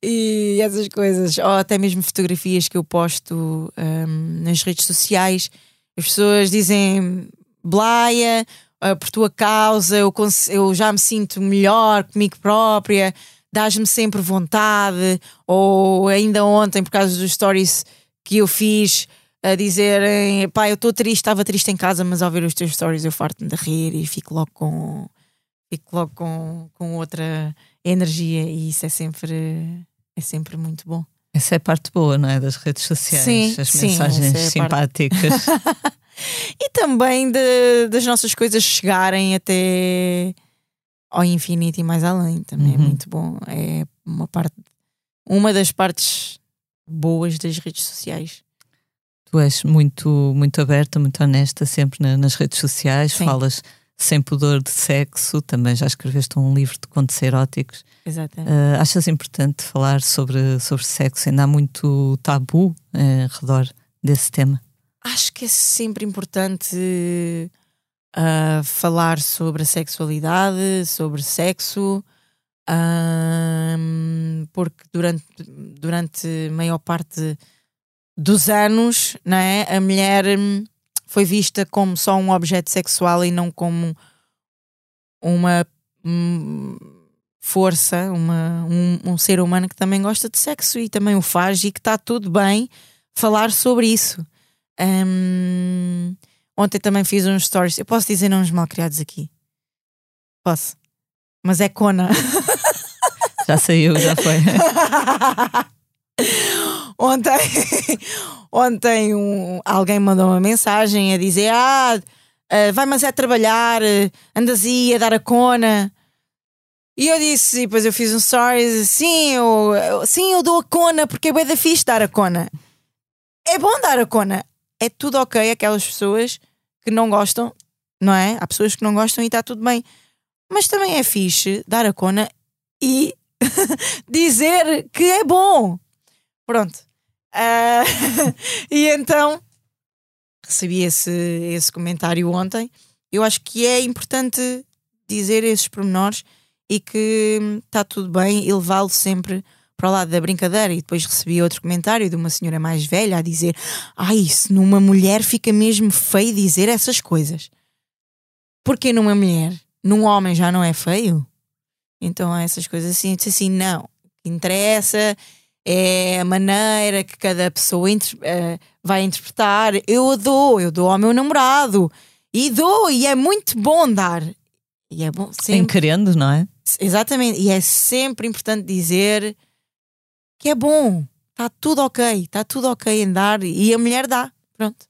e essas coisas, ou até mesmo fotografias que eu posto um, nas redes sociais. As pessoas dizem Blaia, uh, por tua causa, eu, eu já me sinto melhor comigo própria, dás-me sempre vontade. Ou ainda ontem, por causa dos stories que eu fiz, a dizerem: pá, eu estou triste, estava triste em casa, mas ao ver os teus stories eu farto-me de rir e fico logo com. Fico logo com, com outra energia e isso é sempre é sempre muito bom. Essa é a parte boa, não é? Das redes sociais, sim, as sim, mensagens é simpáticas. e também de, das nossas coisas chegarem até ao infinito e mais além. Também é uhum. é muito bom. É uma parte, uma das partes boas das redes sociais. Tu és muito, muito aberta, muito honesta sempre na, nas redes sociais, sim. falas sem pudor de sexo, também já escreveste um livro de contos eróticos. Exatamente. Uh, achas importante falar sobre, sobre sexo? Ainda há muito tabu uh, ao redor desse tema? Acho que é sempre importante uh, falar sobre a sexualidade, sobre sexo, porque durante, durante maior parte dos anos, não é? a mulher foi vista como só um objeto sexual e não como uma hum, força, uma, um, um, ser humano que também gosta de sexo e também o faz e que está tudo bem falar sobre isso. Um, ontem também fiz uns stories. Eu posso dizer uns malcriados aqui? Posso. Mas é Cona. Já saiu, já foi. ontem, ontem um, alguém mandou uma mensagem a dizer: Ah, uh, vai, mas é trabalhar, uh, andas aí a dar a cona. E eu disse, e depois eu fiz um story, sim, eu, sim, eu dou a cona porque é bem da fixe dar a cona. É bom dar a cona. É tudo ok, aquelas pessoas que não gostam, não é? Há pessoas que não gostam e está tudo bem. Mas também é fixe dar a cona e dizer que é bom. Pronto. Uh, e então recebi esse, esse comentário ontem. Eu acho que é importante dizer esses pormenores e que está tudo bem e levá-lo sempre para o lado da brincadeira. E depois recebi outro comentário de uma senhora mais velha a dizer: Ai, isso numa mulher fica mesmo feio dizer essas coisas. Porque numa mulher, num homem já não é feio? Então essas coisas assim. Eu disse assim: não, interessa é a maneira que cada pessoa inter- eh, vai interpretar. Eu a dou, eu dou ao meu namorado e dou, e é muito bom dar. E é bom Em sempre. querendo, não é? Exatamente, e é sempre importante dizer que é bom, está tudo ok, está tudo ok em dar e a mulher dá. Pronto.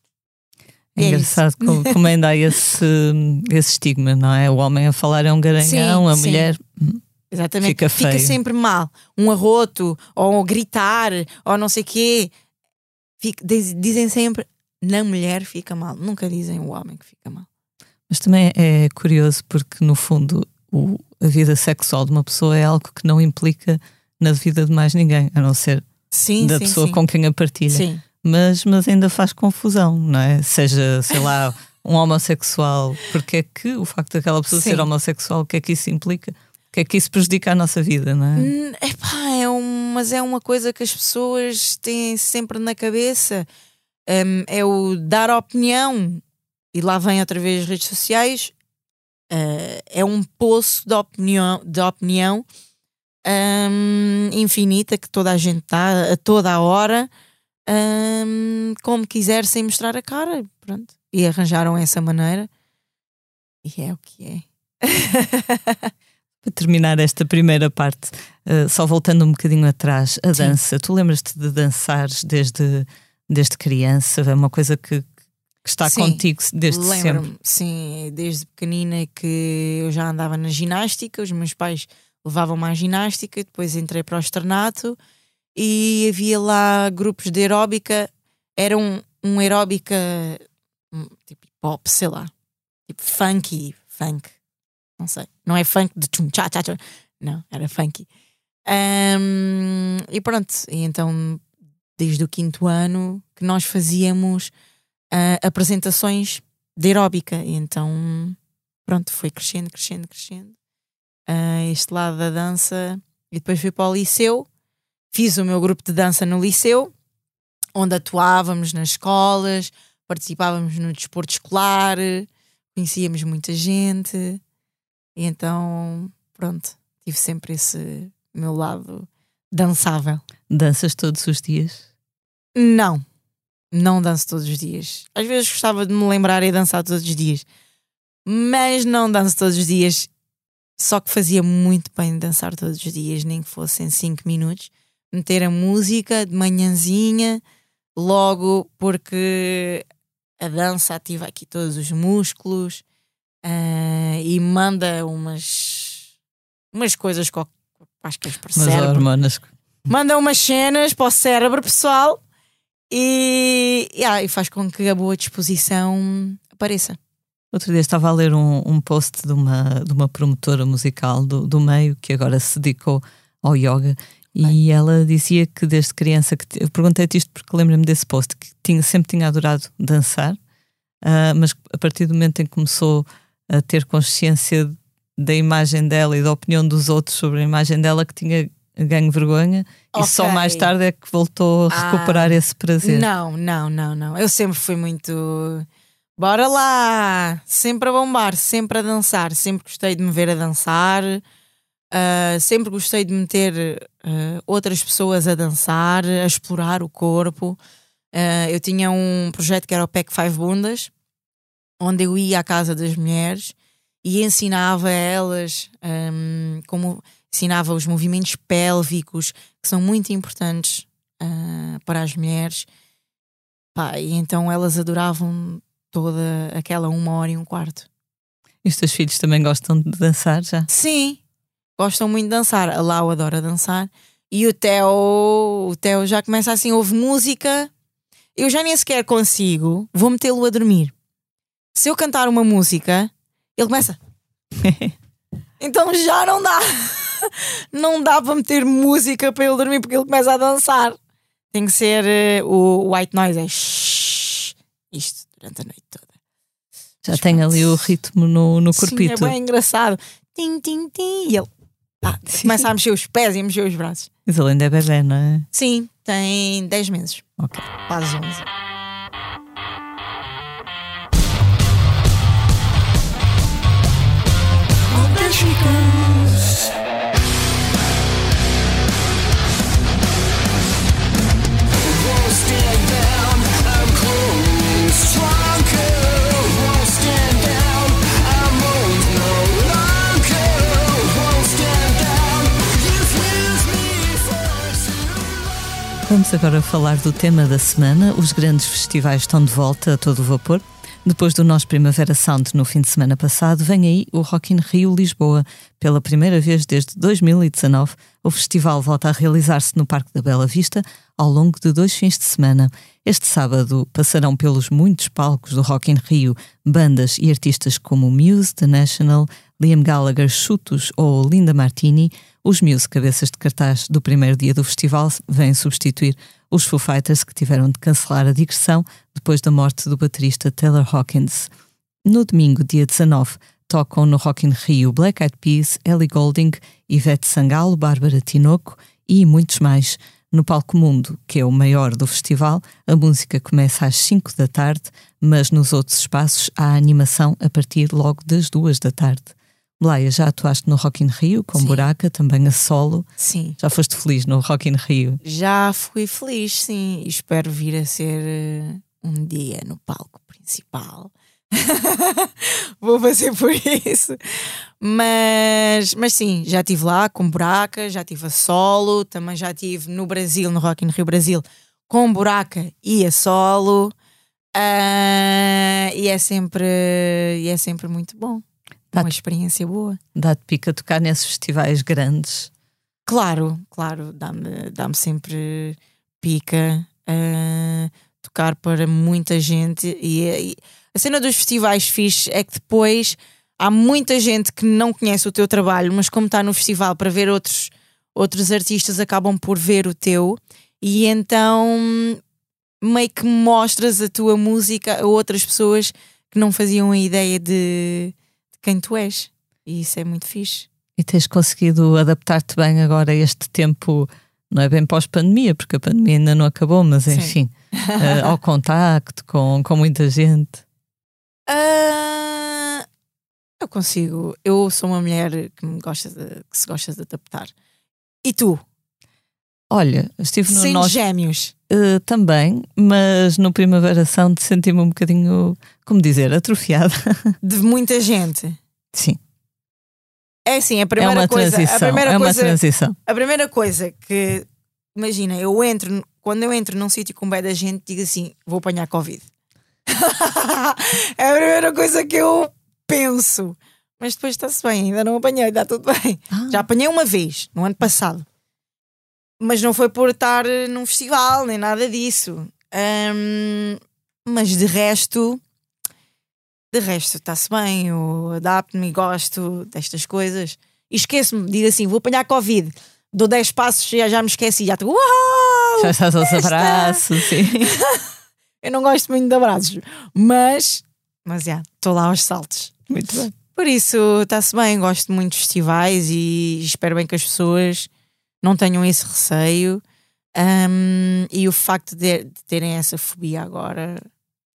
É É engraçado como, como ainda há esse, esse estigma, não é? O homem a falar é um garanhão, Sim, a sim. mulher. Exatamente. Fica feio. sempre mal. Um arroto, ou gritar, ou não sei o quê. Fica- diz- dizem sempre, na mulher fica mal. Nunca dizem o homem que fica mal. Mas também é curioso porque, no fundo, o- a vida sexual de uma pessoa é algo que não implica na vida de mais ninguém, a não ser Sim, da sim, pessoa sim. com quem a partilha. Sim. Mas, mas ainda faz confusão, não é? Seja, sei lá, um homossexual, porque é que o facto daquela pessoa ser homossexual, o que é que isso implica? Que é que isso prejudica a nossa vida, não é? Hum, epá, é um, mas é uma coisa que as pessoas têm sempre na cabeça. Hum, é o dar opinião. E lá vem outra vez as redes sociais. Uh, é um poço de opinião, de opinião hum, infinita que toda a gente dá a toda a hora, hum, como quiser, sem mostrar a cara. Pronto. E arranjaram essa maneira. E é o que é. Para terminar esta primeira parte, eh, só voltando um bocadinho atrás, a Sim. dança. Tu lembras-te de dançares desde, desde criança? É uma coisa que, que está Sim, contigo desde sempre. Sim, desde pequenina que eu já andava na ginástica, os meus pais levavam-me à ginástica, depois entrei para o externato e havia lá grupos de aeróbica, era um, um aeróbica hum, tipo pop, sei lá, tipo funky, funk, não sei, não é funk de tchum tchá tchá tchá, não, era funky. Ahm, e pronto, e então desde o quinto ano que nós fazíamos ah, apresentações de aeróbica. E então, pronto, foi crescendo, crescendo, crescendo. Ah, este lado da dança. E depois fui para o liceu. Fiz o meu grupo de dança no liceu, onde atuávamos nas escolas, participávamos no desporto escolar, conhecíamos muita gente. E então, pronto, tive sempre esse meu lado dançável. Danças todos os dias? Não, não danço todos os dias. Às vezes gostava de me lembrar e dançar todos os dias, mas não danço todos os dias. Só que fazia muito bem dançar todos os dias, nem que fossem 5 minutos. Meter a música de manhãzinha, logo porque a dança ativa aqui todos os músculos ah, e manda umas, umas coisas co- acho que é para o Mas cérebro hormonas. manda umas cenas para o cérebro pessoal e, yeah, e faz com que a boa disposição apareça. Outro dia estava a ler um, um post de uma, de uma promotora musical do, do meio que agora se dedicou ao yoga e ela dizia que desde criança, que eu perguntei-te isto porque lembro-me desse post, que tinha, sempre tinha adorado dançar, ah, mas a partir do momento em que começou a ter consciência da imagem dela e da opinião dos outros sobre a imagem dela, que tinha ganho vergonha e só mais tarde é que voltou a Ah, recuperar esse prazer. Não, não, não, não. Eu sempre fui muito. Bora lá! Sempre a bombar, sempre a dançar. Sempre gostei de me ver a dançar. ah, sempre gostei de meter ah, outras pessoas a dançar, a explorar o corpo. Ah, eu tinha um projeto que era o PEC Five Bundas, onde eu ia à casa das mulheres e ensinava a elas ahm, como ensinava os movimentos pélvicos que são muito importantes ah, para as mulheres. Pá, e então elas adoravam toda aquela uma hora e um quarto. E os teus filhos também gostam de dançar já? Sim, gostam muito de dançar. A Lau adora dançar. E o Theo, o Theo já começa assim, ouve música. Eu já nem sequer consigo, vou metê-lo a dormir. Se eu cantar uma música, ele começa. então já não dá. Não dá para meter música para ele dormir porque ele começa a dançar. Tem que ser eh, o white noise, é shhh, isto durante a noite toda. Já tem ali o ritmo no, no Sim, corpito. é bem engraçado. Tim, tim, tim. E ele pá, começa a mexer os pés e a mexer os braços. Mas ele ainda é bebê, não é? Sim, tem 10 meses. Ok. Quase 11. Vamos agora falar do tema da semana. Os grandes festivais estão de volta a todo vapor. Depois do nosso Primavera Sound no fim de semana passado, vem aí o Rock in Rio Lisboa. Pela primeira vez desde 2019, o festival volta a realizar-se no Parque da Bela Vista ao longo de dois fins de semana. Este sábado passarão pelos muitos palcos do Rock in Rio bandas e artistas como Muse, The National, Liam Gallagher, Chutos ou Linda Martini. Os Muse, cabeças de cartaz do primeiro dia do festival, vêm substituir os Foo Fighters que tiveram de cancelar a digressão depois da morte do baterista Taylor Hawkins. No domingo, dia 19, tocam no Rock in Rio Black Eyed Peas, Ellie Goulding, Ivete Sangalo, Bárbara Tinoco e muitos mais. No Palco Mundo, que é o maior do festival, a música começa às 5 da tarde, mas nos outros espaços há animação a partir logo das 2 da tarde. Blaia, já atuaste no Rock in Rio com Sim. Buraca, também a solo. Sim. Já foste feliz no Rock in Rio? Já fui feliz, sim, e espero vir a ser eh, um dia no palco principal. Vou fazer por isso. Mas, mas sim, já estive lá com buraca, já estive a solo, também já estive no Brasil, no Rock in Rio Brasil, com buraca e a solo. Ah, e é sempre e é sempre muito bom. Tá. Uma experiência boa. Dá-te pica tocar nesses festivais grandes? Claro, claro, dá-me dá sempre pica uh, tocar para muita gente. E, e a cena dos festivais fixe é que depois há muita gente que não conhece o teu trabalho, mas como está no festival para ver outros, outros artistas, acabam por ver o teu, e então meio que mostras a tua música a outras pessoas que não faziam a ideia de, de quem tu és. E isso é muito fixe. E tens conseguido adaptar-te bem agora a este tempo, não é bem pós-pandemia, porque a pandemia ainda não acabou, mas Sim. enfim, eh, ao contacto com, com muita gente. Ah, eu consigo. Eu sou uma mulher que, me gosta de, que se gosta de adaptar. E tu? Olha, estive no Sem nosso gêmeos. eh, também, mas no Primavera Sound senti-me um bocadinho, como dizer, atrofiada. De muita gente. Sim, É assim, a é primeira uma coisa. transição. A primeira é uma coisa. transição. A primeira coisa que. Imagina, eu entro. Quando eu entro num sítio com bem da gente, digo assim: vou apanhar Covid. é a primeira coisa que eu penso. Mas depois está-se bem, ainda não apanhei, está tudo bem. Ah. Já apanhei uma vez, no ano passado. Mas não foi por estar eh, num festival, nem nada disso. Ahm, mas de resto, de resto, está-se bem. Eu adapto-me e gosto destas coisas. E esqueço-me, digo assim: vou apanhar Covid. Dou 10 passos e já, já me esqueci. Já estou, uau! Já estás aos abraços, sim. Eu não gosto muito de abraços, mas, mas já, estou lá aos saltos. Muito bem. Por isso, está-se bem, gosto muito de festivais e espero bem que as pessoas não tenham esse receio. Ahm, e o facto de, de terem essa fobia agora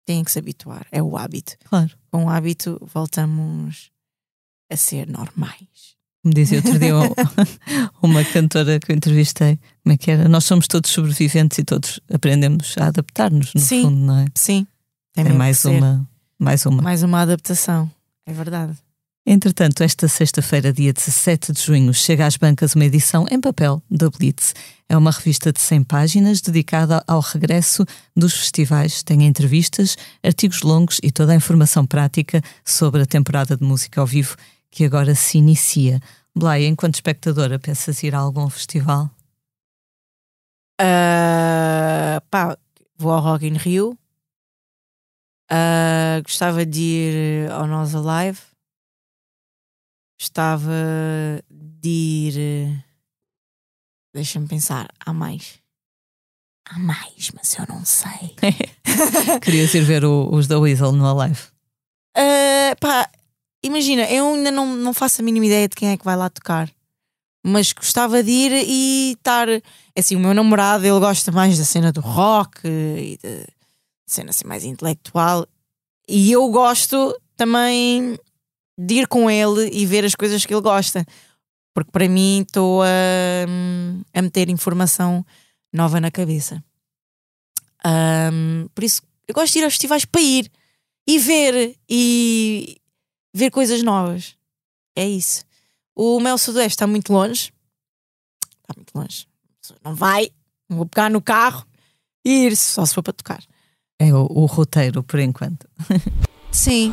têm que se habituar, é o hábito. Claro. Com o hábito, voltamos a ser normais. Como dizia outro dia um- uma cantora que eu entrevistei, como é que era? Nós somos todos sobreviventes e todos aprendemos a adaptar-nos, no Sim. fundo, não é? Sim, tem É mais uma, mais uma. mais uma adaptação, é verdade. Entretanto, esta sexta-feira, dia 17 de junho, chega às bancas uma edição em papel da Blitz. É uma revista de 100 páginas dedicada ao regresso dos festivais. Tem entrevistas, artigos longos e toda a informação prática sobre a temporada de música ao vivo que agora se inicia. Blay, enquanto espectadora, pensas ir a algum festival? Ah, pá, vou ao Rock in Rio. Ah, gostava de ir ao Nós Alive. Gostava de ir. Deixa-me pensar, há mais. Há mais, mas eu não sei. Querias ir ver o- os da Weasel no Alive? Ah, pá, imagina, eu ainda não, não faço a mínima ideia de quem é que vai lá tocar. Mas gostava de ir e estar. é Assim, o meu namorado ele gosta mais da cena do rock e da cena assim mais intelectual. E eu gosto também de ir com ele e ver as coisas que ele gosta. Porque para mim estou a, a meter informação nova na cabeça. Ahm, por isso, eu gosto de ir aos festivais para ir e ver e ver coisas novas. É isso. O Mel Sudoeste está muito longe. Está muito longe. Não vai, Vou pegar no carro e ir, só se for para tocar. É o, o roteiro, por enquanto. Sim.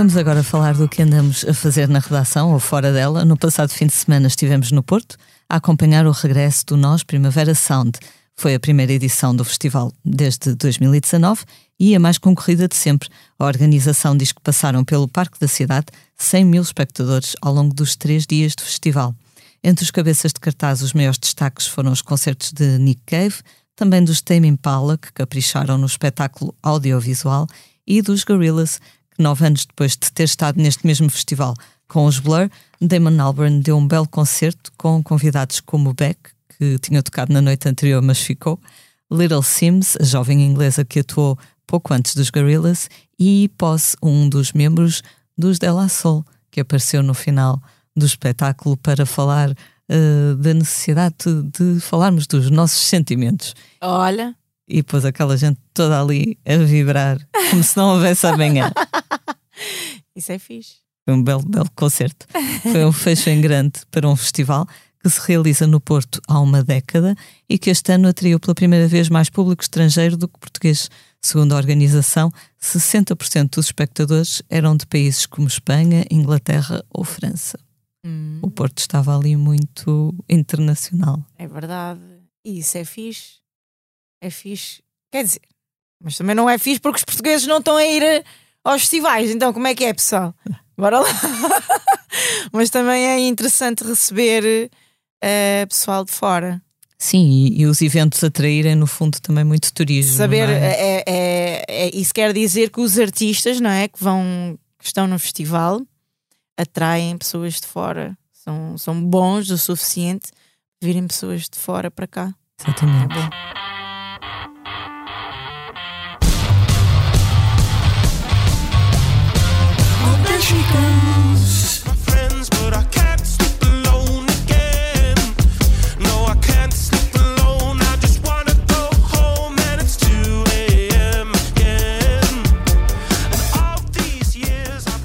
Vamos agora falar do que andamos a fazer na redação ou fora dela. No passado fim de semana estivemos no Porto a acompanhar o regresso do Nós Primavera Sound. Foi a primeira edição do festival desde 2019 e a mais concorrida de sempre. A organização diz que passaram pelo Parque da Cidade 100 mil espectadores ao longo dos três dias do festival. Entre os cabeças de cartaz, os maiores destaques foram os concertos de Nick Cave, também dos Tame Impala, que capricharam no espetáculo audiovisual, e dos Gorillaz, que nove anos depois de ter estado neste mesmo festival com os Blur, Damon Albarn deu um belo concerto com convidados como Beck, que tinha tocado na noite anterior mas ficou, Little Sims, a jovem inglesa que atuou pouco antes dos Gorillaz, e Pós, um dos membros dos De La Soul, que apareceu no final do espetáculo para falar uh, da necessidade de, de falarmos dos nossos sentimentos. Olha. E pôs aquela gente toda ali a vibrar, como se não houvesse amanhã. Isso é fixe. Foi um belo, belo concerto. Foi um fecho em grande para um festival que se realiza no Porto há uma década e que este ano atraiu pela primeira vez mais público estrangeiro do que português. Segundo a organização, 60% dos espectadores eram de países como Espanha, Inglaterra ou França. Hum. O Porto estava ali muito internacional. É verdade. E isso é fixe. É fixe. Quer dizer, mas também não é fixe porque os portugueses não estão a ir eh, aos festivais. Então, como é que é, pessoal? Bora lá. mas também é interessante receber uh, pessoal de fora. Sim, e, e, os eventos atraírem, no fundo, também muito turismo. Saber, é? É, é, é, isso quer dizer que os artistas, não é? Que vão, que estão no festival, atraem pessoas de fora. São, são bons o suficiente virem pessoas de fora para cá. Exatamente. É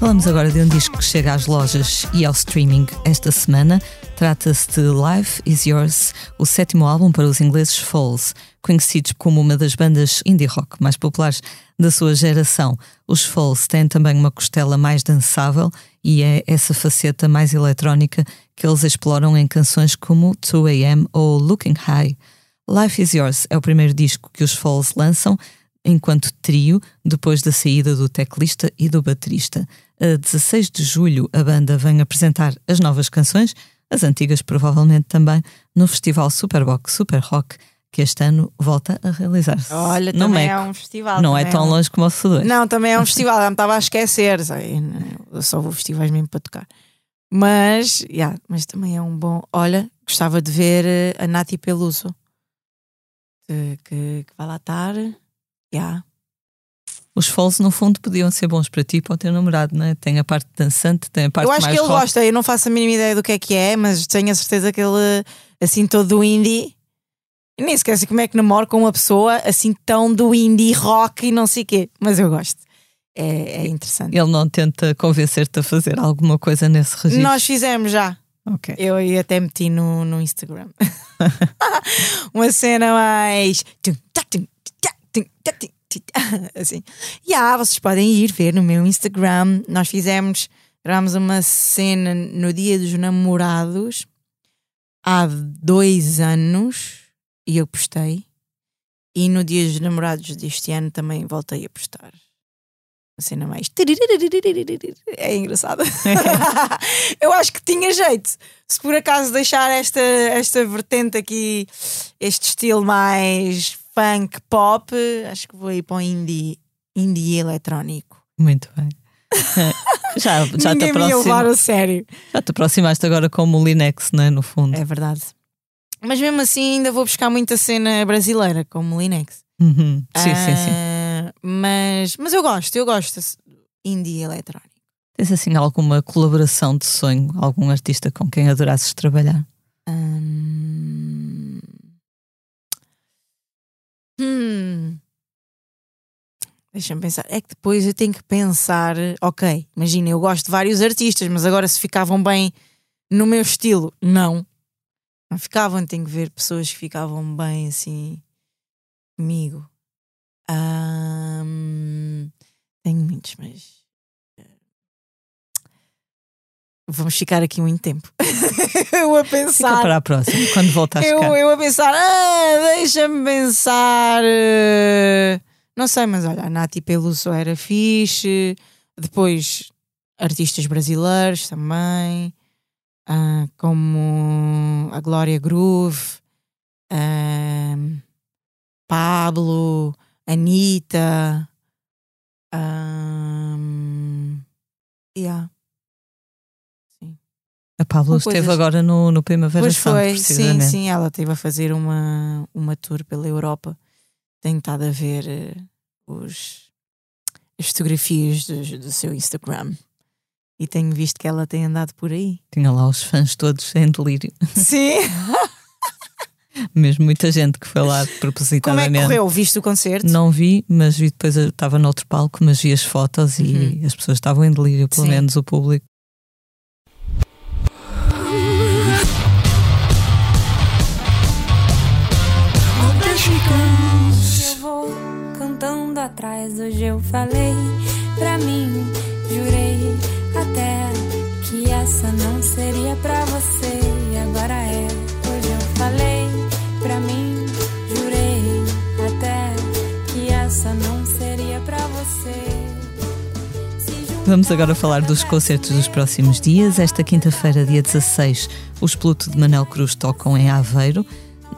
Falamos agora de um disco que chega às lojas e ao streaming esta semana. Trata-se de Life Is Yours, o sétimo álbum para os ingleses Falls, conhecidos como uma das bandas indie rock mais populares da sua geração. Os Falls têm também uma costela mais dançável e é essa faceta mais eletrónica que eles exploram em canções como 2AM ou Looking High. Life Is Yours é o primeiro disco que os Falls lançam enquanto trio, depois da saída do teclista e do baterista. A 16 de julho, a banda vem apresentar as novas canções, as antigas provavelmente também, no Festival Superbox Super Rock, que este ano volta a realizar-se. Olha, no também Meco. é um festival. Não é também tão um- longe como o Sudor. Não, também é um festival, já me estava a esquecer. Eu só vou festivais mesmo para tocar. Mas, yeah, mas também é um bom. Olha, gostava de ver eh, a Nati Peluso que, que, que vai lá estar. Yeah. Os Falls, no fundo, podiam ser bons para ti e para o teu namorado, não é? Tem a parte dançante, tem a parte Eu acho que ele rock. gosta, eu não faço a mínima ideia do que é que é, mas tenho a certeza que ele, assim, todo do indie. Nem esquece como é que namoro com uma pessoa assim tão do indie rock e não sei o quê, mas eu gosto. É, é interessante. Ele não tenta convencer-te a fazer alguma coisa nesse registro. Nós fizemos já. Ok. Eu e até meti no, no Instagram. Uma cena mais. Assim. E ah, vocês podem ir ver no meu Instagram. Nós fizemos, uma cena no Dia dos Namorados há dois anos e eu postei. E no Dia dos Namorados deste ano também voltei a postar. Uma cena mais. É engraçado. eu acho que tinha jeito. Se por acaso deixar esta, esta vertente aqui, este estilo mais funk pop, acho que vou ir para o indie, indie eletrónico. Muito bem. já, já, te Ninguém me ia levar aproxima, a sério. já te aproximaste agora como o Linex, não é? No fundo. É verdade. Mas mesmo assim ainda vou buscar muita cena brasileira, como o Linux. Uhum. Sim, sim, sim. Ah, Mas, mas eu gosto, eu gosto. indie eletrónico. Tens assim alguma colaboração de sonho? Algum artista com quem adorasses trabalhar? Hum... Hum. Deixa-me pensar. É que depois eu tenho que pensar, ok, imagina, eu gosto de vários artistas, mas agora se ficavam bem no meu estilo, não. Não ficavam, tenho que ver pessoas que ficavam bem assim comigo. Hum, tenho muitos, mas vamos ficar aqui muito tempo. eu a pensar. Fica para a próxima, quando voltares eu, cá. eu a pensar, ah, deixa-me pensar. eh, Não sei, mas olha, a Nati Peluso era fixe. Depois, artistas brasileiros também, ah, como a Glória Groove, ah, Pablo, Anitta. ah, yeah. A Pablo esteve coisas- agora no, no Primavera Pois Sound, foi, sim, sim, ela esteve a fazer uma, uma tour pela Europa. Tenho estado a ver eh, os, as fotografias do, do seu Instagram e tenho visto que ela tem andado por aí. Tinha lá os fãs todos em delírio. Sim! Mesmo muita gente que foi lá Como é que propositadamente. correu? Viste o concerto? Não vi, mas vi depois eu estava noutro palco, mas vi as fotos e as pessoas estavam em delírio, pelo Uhum. Sim. menos o público. Atrás. Hoje eu falei pra mim, jurei até que essa não seria pra você. E agora é. Hoje eu falei pra mim, jurei até que essa não seria pra você. Vamos agora falar dos concertos dos próximos dias. Esta quinta-feira, dia 16, os Pluto de Manel Cruz tocam em Aveiro.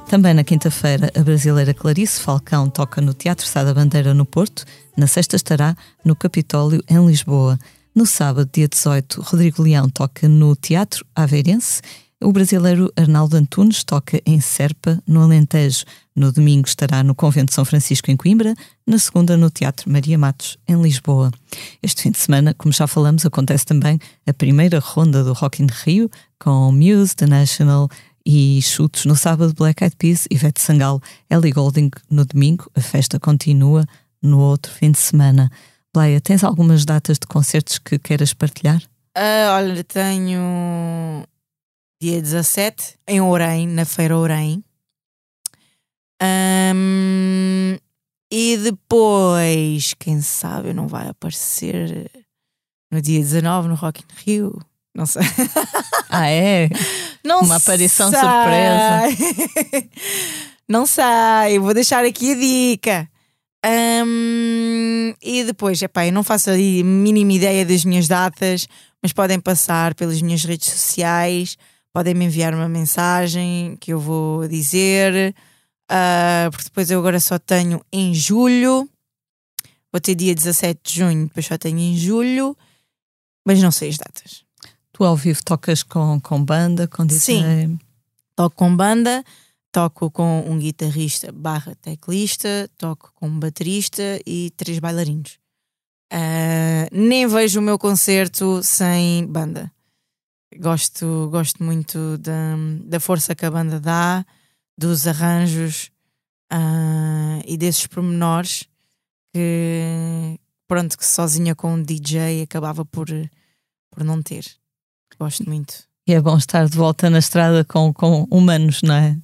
Também na quinta-feira, a brasileira Clarice Falcão toca no Teatro Sá da Bandeira, no Porto. Na sexta estará no Capitólio, em Lisboa. No sábado, dia 18, Rodrigo Leão toca no Teatro Aveirense. O brasileiro Arnaldo Antunes toca em Serpa, no Alentejo. No domingo estará no Convento de São Francisco, em Coimbra. Na segunda, no Teatro Maria Matos, em Lisboa. Este fim de semana, como já falamos, acontece também a primeira ronda do Rock in Rio, com Muse, The National e Chutos no sábado, Black Eyed Peas, Ivete Sangalo, Ellie Goulding no domingo. A festa continua no outro fim de semana. Leia, tens algumas datas de concertos que queiras partilhar? Ah, olha, tenho dia 17 em Orem, na Feira Orem. Ahm, e depois, quem sabe, não vai aparecer no dia 19 no Rock in Rio. Não sei. Ah, é? Não Uma aparição sei. surpresa. Não sei, vou deixar aqui a dica. Ahm, e depois, epá, eu não faço a mínima ideia das minhas datas, mas podem passar pelas minhas redes sociais, podem me enviar uma mensagem que eu vou dizer, ah, porque depois eu agora só tenho em julho, vou ter dia 17 de junho, depois só tenho em julho, mas não sei as datas. Tu ao vivo tocas com, com banda, com DJ? Sim. Toco com banda, toco com um guitarrista barra teclista, toco com um baterista e três bailarinos. Ah, nem vejo o meu concerto sem banda. Gosto, gosto muito da, da força que a banda dá, dos arranjos ah, e desses pormenores que pronto, que sozinha com um DJ acabava por, por não ter. Gosto muito. E é bom estar de volta na estrada com, com humanos, não é?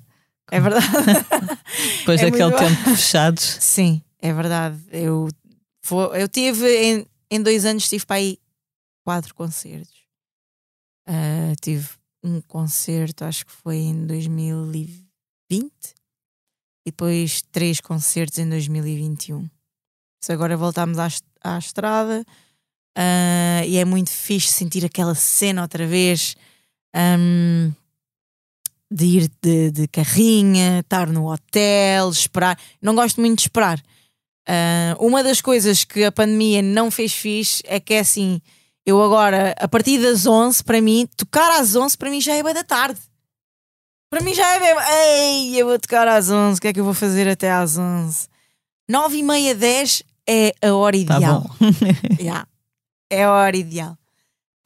É verdade. Depois É daquele tempo fechados. Sim, é verdade. Eu, eu tive em, em dois anos tive para aí quatro concertos. Ah, tive um concerto, acho que foi em 2020 e depois três concertos em 2021. Se agora voltámos à, à estrada ah, e é muito fixe sentir aquela cena outra vez. ahm, de ir de, de carrinha, estar no hotel, esperar. Não gosto muito de esperar. Ah, uma das coisas que a pandemia não fez fixe é que é assim: eu agora, a partir das 11, para mim, tocar às 11 para mim já é bem da tarde. Para mim já é bem. Ei, eu vou tocar às 11, o que é que eu vou fazer até às 11? 9 e meia, 10 é a hora Tá ideal. bom. Yeah. É a hora ideal.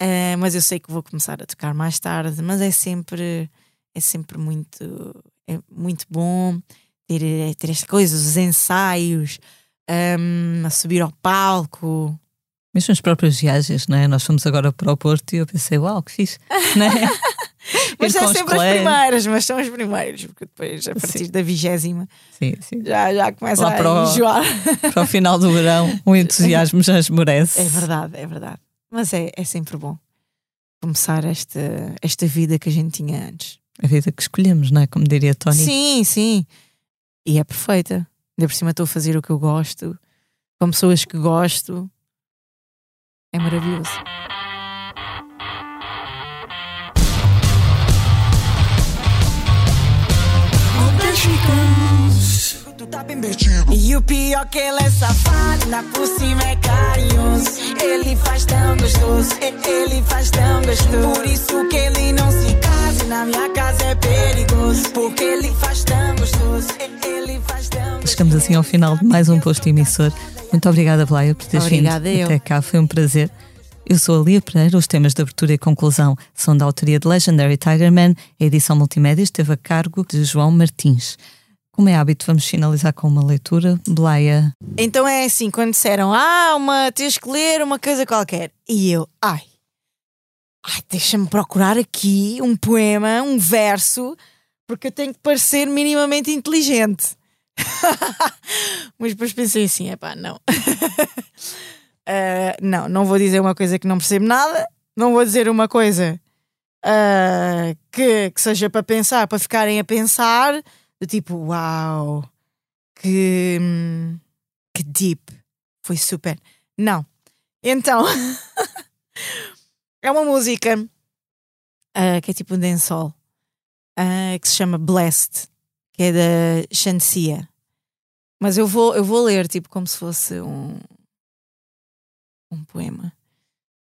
Uh, mas eu sei que vou começar a tocar mais tarde, mas é sempre, é sempre muito, é muito bom ter, é ter estas coisas, os ensaios, um, a subir ao palco. Mesmo as próprias viagens, não é? Nós fomos agora para o Porto e eu pensei, uau, que fixe, não é? Mas é sempre as primeiras, mas são as primeiras, porque depois, a partir sim. da vigésima, sim, sim. Já, já começa Lá a para enjoar. O, para o final do verão, o entusiasmo já esmorece. É verdade, é verdade. Mas é, é sempre bom começar esta, esta vida que a gente tinha antes. A vida que escolhemos, não é? Como diria Tony. Sim, sim. E é perfeita. Ainda por cima estou a fazer o que eu gosto, com pessoas que gosto. É maravilhoso. E o pior que ele é safado, na por cima é carinhoso. Ele faz tão gostoso, ele faz tão gostoso. Por isso que ele não se casa, na minha casa é perigoso. Porque ele faz tão gostoso, ele faz tão gostoso. Chegamos assim ao final de mais um posto emissor. Muito obrigada, Blaia, por teres obrigada vindo eu. até cá. Foi um prazer. Eu sou a Lia Pereira, os temas de abertura e conclusão são da autoria de Legendary Tigerman, a edição multimédia esteve a cargo de João Martins. Como é hábito, vamos finalizar com uma leitura. Blaia. Então é assim, quando disseram, ah, uma, tens que ler uma coisa qualquer. E eu, ai, ai deixa-me procurar aqui um poema, um verso, porque eu tenho que parecer minimamente inteligente. Mas depois pensei assim, é pá, não. uh, não, não vou dizer uma coisa que não percebo nada, não vou dizer uma coisa uh, que, que seja para pensar, para ficarem a pensar do tipo, uau, que, que deep, foi super. Não. Então, é uma música uh, que é tipo um dancehall, que se chama Blessed, que é da Shansia. Mas eu vou, eu vou ler tipo como se fosse um, um poema.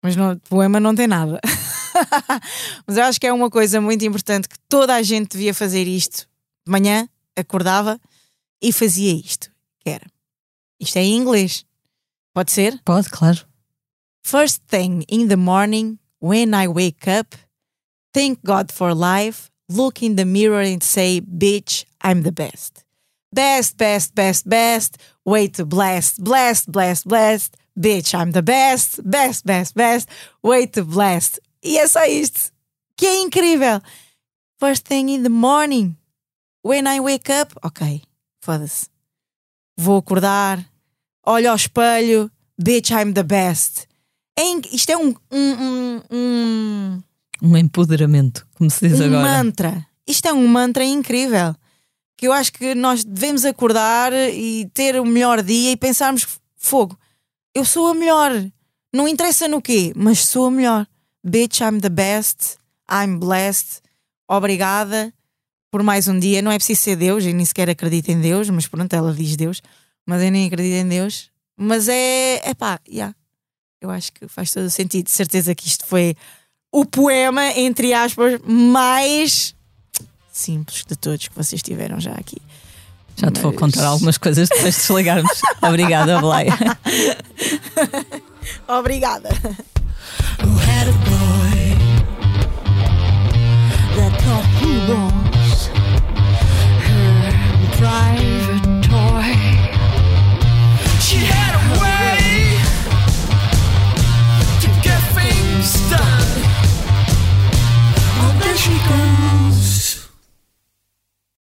Mas no poema não tem nada. Mas eu acho que é uma coisa muito importante que toda a gente devia fazer isto de manhã acordava e fazia isto. Que era. Isto é em inglês. Pode ser? Pode, claro. First thing in the morning, when I wake up, thank God for life, look in the mirror and say, bitch, I'm the best. Best, best, best, best, way to blast, blast, blast, blast, bitch, I'm the best, best, best, best, way to blast. E é só isto. Que é incrível. First thing in the morning, When I wake up, ok, foda-se. Vou acordar, olho ao espelho, bitch, I'm the best. É, isto é um, um, um, um. Um empoderamento, como se diz um agora. Um mantra. Isto é um mantra incrível. Que eu acho que nós devemos acordar e ter o melhor dia e pensarmos: fogo, eu sou a melhor. Não interessa no quê, mas sou a melhor. Bitch, I'm the best. I'm blessed. Obrigada por mais um dia. Não é preciso ser Deus, eu nem sequer acredito em Deus, mas pronto, ela diz Deus, mas eu nem acredito em Deus. Mas é, é pá, yeah. eu acho que faz todo o sentido. De certeza que isto foi o poema, entre aspas, mais simples de todos que vocês tiveram já aqui. Já te mas... vou contar algumas coisas depois de desligarmos. Obrigada, Blaia. Obrigada. Who